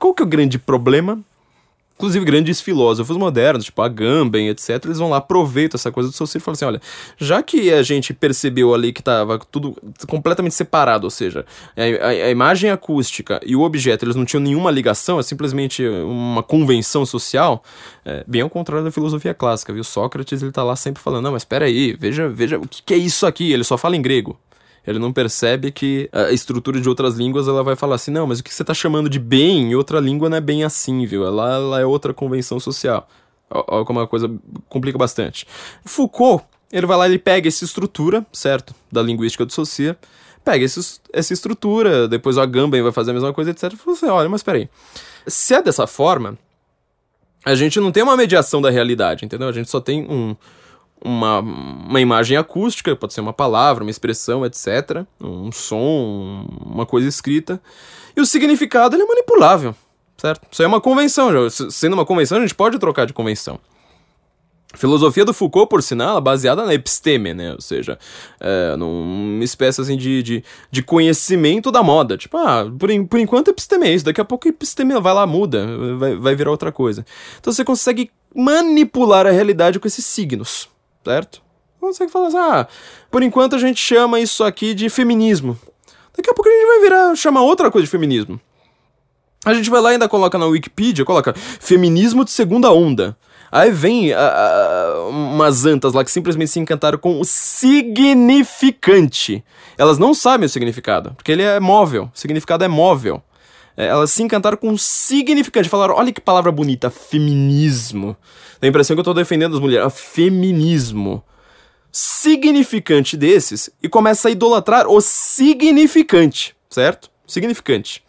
Qual que é o grande problema? Inclusive, grandes filósofos modernos, tipo Agamben, etc., eles vão lá, aproveitam essa coisa do Saussure e falam assim: olha, já que a gente percebeu ali que estava tudo completamente separado, ou seja, a, a, a, imagem acústica e o objeto eles não tinham nenhuma ligação, é simplesmente uma convenção social, é, bem ao contrário da filosofia clássica, viu? Sócrates ele tá lá sempre falando: não, mas espera aí, veja, veja, o que, que é isso aqui? Ele só fala em grego ele não percebe que a estrutura de outras línguas ela vai falar assim, não, mas o que você está chamando de bem em outra língua não é bem assim, viu? Ela, ela é outra convenção social. Olha como a coisa complica bastante. Foucault, ele vai lá ele pega essa estrutura, certo? Da linguística do Saussure, pega esse, essa estrutura, depois o Agamben vai fazer a mesma coisa, etc. Fala assim, olha, mas peraí. Se é dessa forma, a gente não tem uma mediação da realidade, entendeu? A gente só tem um, uma, uma imagem acústica, pode ser uma palavra, uma expressão, etc. Um som, uma coisa escrita. E o significado ele é manipulável, certo? Isso é uma convenção. Sendo uma convenção, a gente pode trocar de convenção. A filosofia do Foucault, por sinal, é baseada na episteme, né? Ou seja, é, numa espécie assim de, de, de, conhecimento da moda. Tipo, ah, por, por enquanto episteme é isso, daqui a pouco episteme vai lá, muda, vai, vai virar outra coisa. Então você consegue manipular a realidade com esses signos certo? Você fala assim, ah, por enquanto a gente chama isso aqui de feminismo. Daqui a pouco a gente vai virar, chamar outra coisa de feminismo. A gente vai lá e ainda coloca na Wikipedia, coloca feminismo de segunda onda. Aí vem uh, uh, umas antas lá que simplesmente se encantaram com o significante. Elas não sabem o significado, porque ele é móvel. O significado é móvel. É, elas se encantaram com o significante. Falaram, olha que palavra bonita, feminismo. Dá a impressão que eu tô defendendo as mulheres. feminismo. Significante desses e começa a idolatrar o significante, certo? Significante.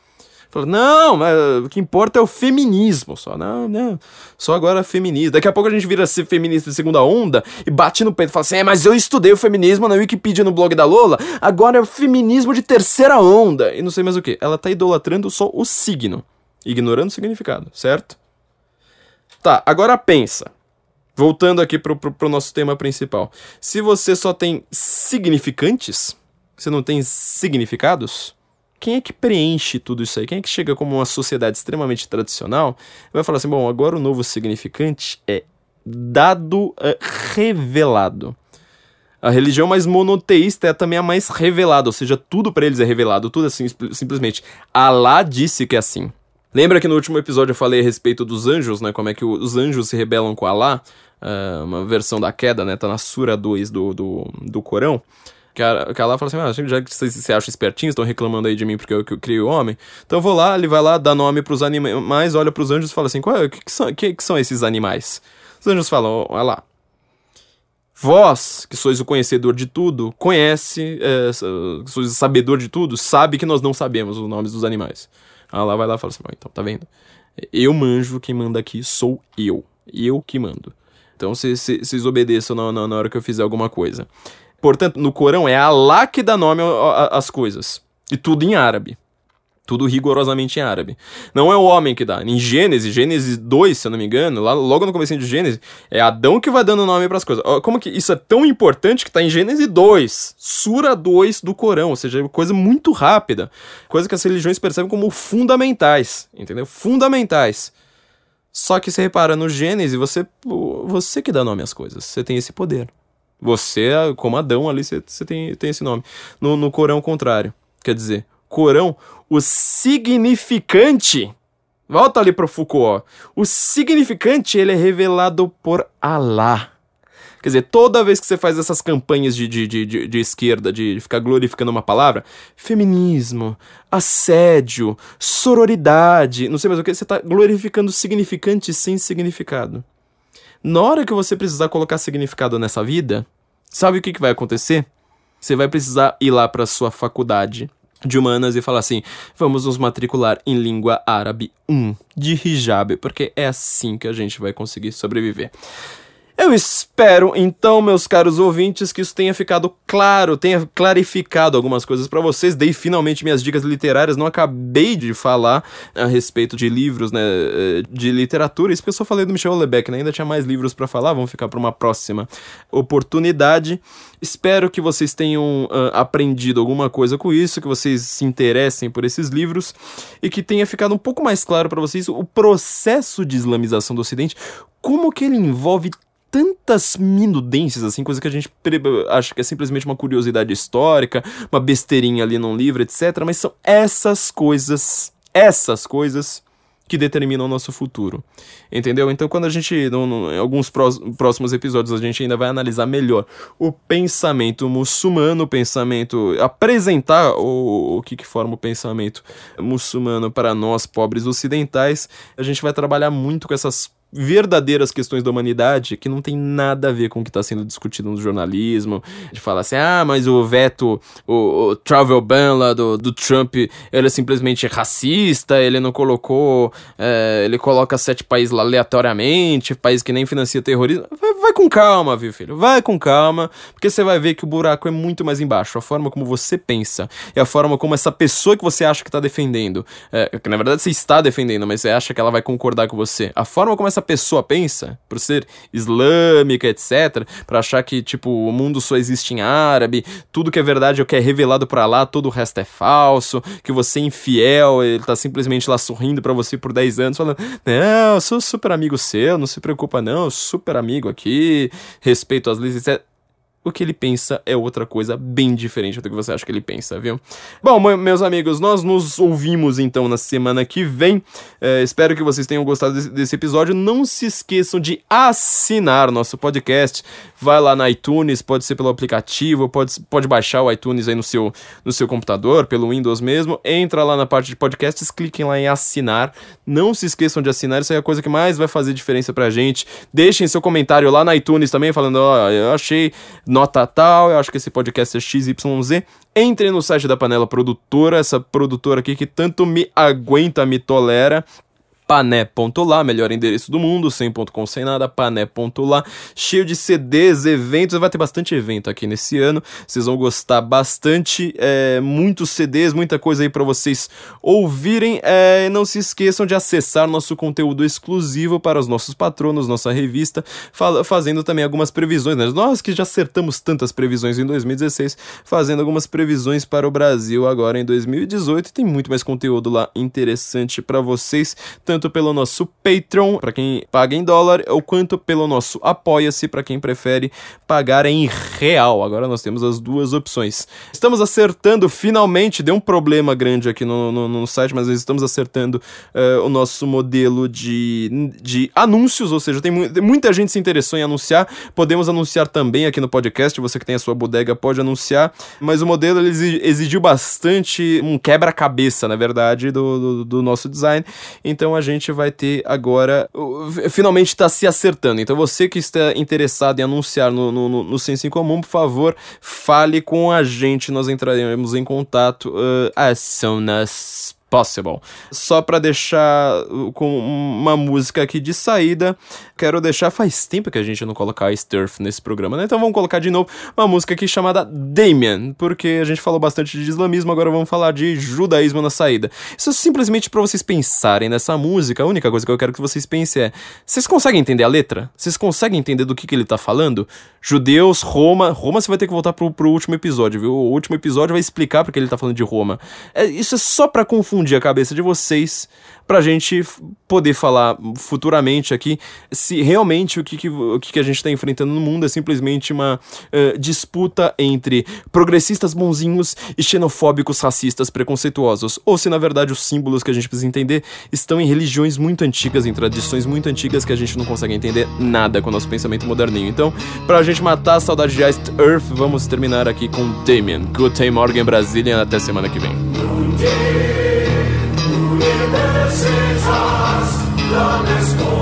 Fala, não, o que importa é o feminismo só. Não, não. Só agora feminista. Daqui a pouco a gente vira ser feminista de segunda onda e bate no peito e fala assim: é, mas eu estudei o feminismo na Wikipedia no blog da Lola, agora é o feminismo de terceira onda. E não sei mais o que. Ela tá idolatrando só o signo, ignorando o significado, certo? Tá, agora pensa. Voltando aqui pro, pro, pro nosso tema principal. Se você só tem significantes, você não tem significados, quem é que preenche tudo isso aí? Quem é que chega como uma sociedade extremamente tradicional vai falar assim: bom, agora o novo significante é dado é, revelado. A religião mais monoteísta é também a mais revelada, ou seja, tudo para eles é revelado, tudo assim, simplesmente. Alá disse que é assim. Lembra que no último episódio eu falei a respeito dos anjos, né? Como é que os anjos se rebelam com Alá? uh, uma versão da queda, né? Tá na Sura 2 do, do, do Corão. Que ela, que ela fala assim: ah, já que vocês se acham espertinhos, estão reclamando aí de mim porque eu, eu criei o homem. Então eu vou lá, ele vai lá, dá nome pros animais, olha pros anjos e fala assim: o que, que, são, que, que são esses animais? Os anjos falam: olha lá. Vós, que sois o conhecedor de tudo, conhece, é, sois o sabedor de tudo, sabe que nós não sabemos os nomes dos animais. Ela lá vai lá e fala assim: então, tá vendo? Eu manjo, quem manda aqui sou eu. Eu que mando. Então vocês obedeçam na, na, na hora que eu fizer alguma coisa. Portanto, no Corão é Allah que dá nome às coisas. E tudo em árabe. Tudo rigorosamente em árabe. Não é o homem que dá. Em Gênesis, Gênesis 2, se eu não me engano, lá logo no começo de Gênesis, é Adão que vai dando nome para as coisas. Como que isso é tão importante que está em Gênesis 2, Sura 2 do Corão, ou seja, é coisa muito rápida. Coisa que as religiões percebem como fundamentais, entendeu? Fundamentais. Só que você repara no Gênesis, você você que dá nome às coisas. Você tem esse poder. Você, como Adão ali, você, você tem, tem esse nome. No, no Corão, contrário. Quer dizer, Corão, o significante. Volta ali pro Foucault. Ó. O significante, ele é revelado por Allah. Quer dizer, toda vez que você faz essas campanhas de, de, de, de, de esquerda, de ficar glorificando uma palavra, feminismo, assédio, sororidade, não sei mais o que, você está glorificando significante sem significado. Na hora que você precisar colocar significado nessa vida, sabe o que, que vai acontecer? Você vai precisar ir lá para sua faculdade de humanas e falar assim: vamos nos matricular em língua árabe 1 de hijab, porque é assim que a gente vai conseguir sobreviver. Eu espero, então, meus caros ouvintes, que isso tenha ficado claro, tenha clarificado algumas coisas para vocês. Dei finalmente minhas dicas literárias. Não acabei de falar a respeito de livros, né, de literatura. Isso porque eu só falei do Michel Houellebecq, né? Ainda tinha mais livros para falar. Vamos ficar para uma próxima oportunidade. Espero que vocês tenham uh, aprendido alguma coisa com isso, que vocês se interessem por esses livros e que tenha ficado um pouco mais claro para vocês o processo de islamização do Ocidente, como que ele envolve tantas minudências, assim, coisa que a gente acha que é simplesmente uma curiosidade histórica, uma besteirinha ali num livro, etc. Mas são essas coisas, essas coisas que determinam o nosso futuro. Entendeu? Então, quando a gente, no, no, em alguns próximos episódios, a gente ainda vai analisar melhor o pensamento muçulmano, o pensamento. apresentar o, o que, que forma o pensamento muçulmano para nós, pobres ocidentais, a gente vai trabalhar muito com essas verdadeiras questões da humanidade que não tem nada a ver com o que está sendo discutido no jornalismo. De falar assim, ah, mas o veto, o, o travel ban lá do, do Trump, ele é simplesmente racista, ele não colocou, é, ele coloca sete países lá aleatoriamente, país que nem financia terrorismo. Vai, vai com calma, viu, filho? Vai com calma, porque você vai ver que o buraco é muito mais embaixo. A forma como você pensa e a forma como essa pessoa que você acha que está defendendo, é, que na verdade você está defendendo, mas você acha que ela vai concordar com você. A forma como essa essa pessoa pensa, por ser islâmica, etc., para achar que, tipo, o mundo só existe em árabe, tudo que é verdade é o que é revelado para lá, todo o resto é falso, que você é infiel, ele tá simplesmente lá sorrindo para você por 10 anos, falando: Não, eu sou super amigo seu, não se preocupa, não, super amigo aqui, respeito as leis, etc o que ele pensa é outra coisa bem diferente do que você acha que ele pensa, viu? Bom, meus amigos, nós nos ouvimos então na semana que vem. É, espero que vocês tenham gostado desse, desse, episódio. Não se esqueçam de assinar nosso podcast. Vai lá na iTunes, pode ser pelo aplicativo, pode, pode baixar o iTunes aí no seu, no seu computador, pelo Windows mesmo. Entra lá na parte de podcasts, cliquem lá em assinar. Não se esqueçam de assinar, isso é a coisa que mais vai fazer diferença pra gente. Deixem seu comentário lá na iTunes também, falando: Ó, oh, eu achei nota tal, eu acho que esse podcast é XYZ. Entre no site da Panela Produtora, essa produtora aqui que tanto me aguenta, me tolera pané.lá, melhor endereço do mundo, sem ponto com sem nada, pané.lá, cheio de CDs, eventos, vai ter bastante evento aqui nesse ano, vocês vão gostar bastante, é, muitos CDs, muita coisa aí para vocês ouvirem, é, não se esqueçam de acessar nosso conteúdo exclusivo para os nossos patronos, nossa revista, fazendo também algumas previsões, né? nós que já acertamos tantas previsões em 2016, fazendo algumas previsões para o Brasil agora em 2018, tem muito mais conteúdo lá interessante para vocês, tanto tanto pelo nosso Patreon, para quem paga em dólar, ou quanto pelo nosso Apoia-se, para quem prefere pagar em real. Agora nós temos as duas opções. Estamos acertando finalmente, deu um problema grande aqui no, no, no site, mas estamos acertando uh, o nosso modelo de, de anúncios, ou seja, tem, mu muita gente se interessou em anunciar. Podemos anunciar também aqui no podcast, você que tem a sua bodega pode anunciar, mas o modelo exigiu bastante um quebra-cabeça, na verdade, do, do, do, nosso design. Então a gente vai ter agora, finalmente está se acertando. Então você que está interessado em anunciar no, no, no Senso em Comum, por favor, fale com a gente, nós entraremos em contato uh, as soon as possible. Só para deixar com uma música aqui de saída, quero deixar faz tempo que a gente não coloca Ice Turf nesse programa, né? Então vamos colocar de novo uma música aqui chamada Damien, porque a gente falou bastante de islamismo, agora vamos falar de judaísmo na saída. Isso é simplesmente para vocês pensarem nessa música. A única coisa que eu quero que vocês pensem é: vocês conseguem entender a letra? Vocês conseguem entender do que, que ele tá falando? Judeus, Roma, Roma você vai ter que voltar pro, pro último episódio, viu? O último episódio vai explicar porque ele tá falando de Roma. É, isso é só para confundir confundir a cabeça de vocês para a gente poder falar futuramente aqui se realmente o que, que o que, que a gente está enfrentando no mundo é simplesmente uma uh, disputa entre progressistas bonzinhos e xenofóbicos racistas preconceituosos, ou se na verdade os símbolos que a gente precisa entender estão em religiões muito antigas, em tradições muito antigas que a gente não consegue entender nada com o nosso pensamento moderninho. Então, para a gente matar a saudade de Iced Earth, vamos terminar aqui com Damien. Day, Morgan, Brasília, até semana que vem. Universitas, la As the boy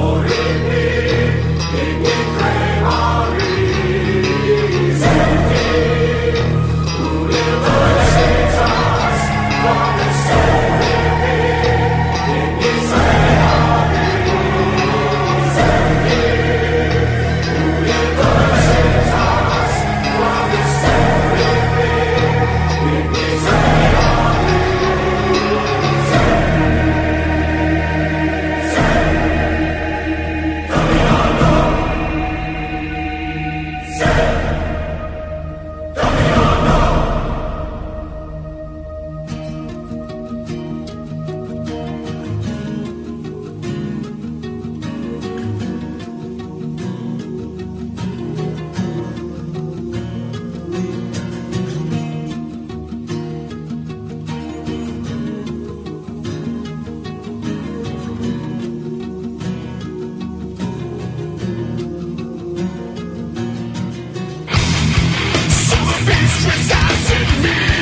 Sydney.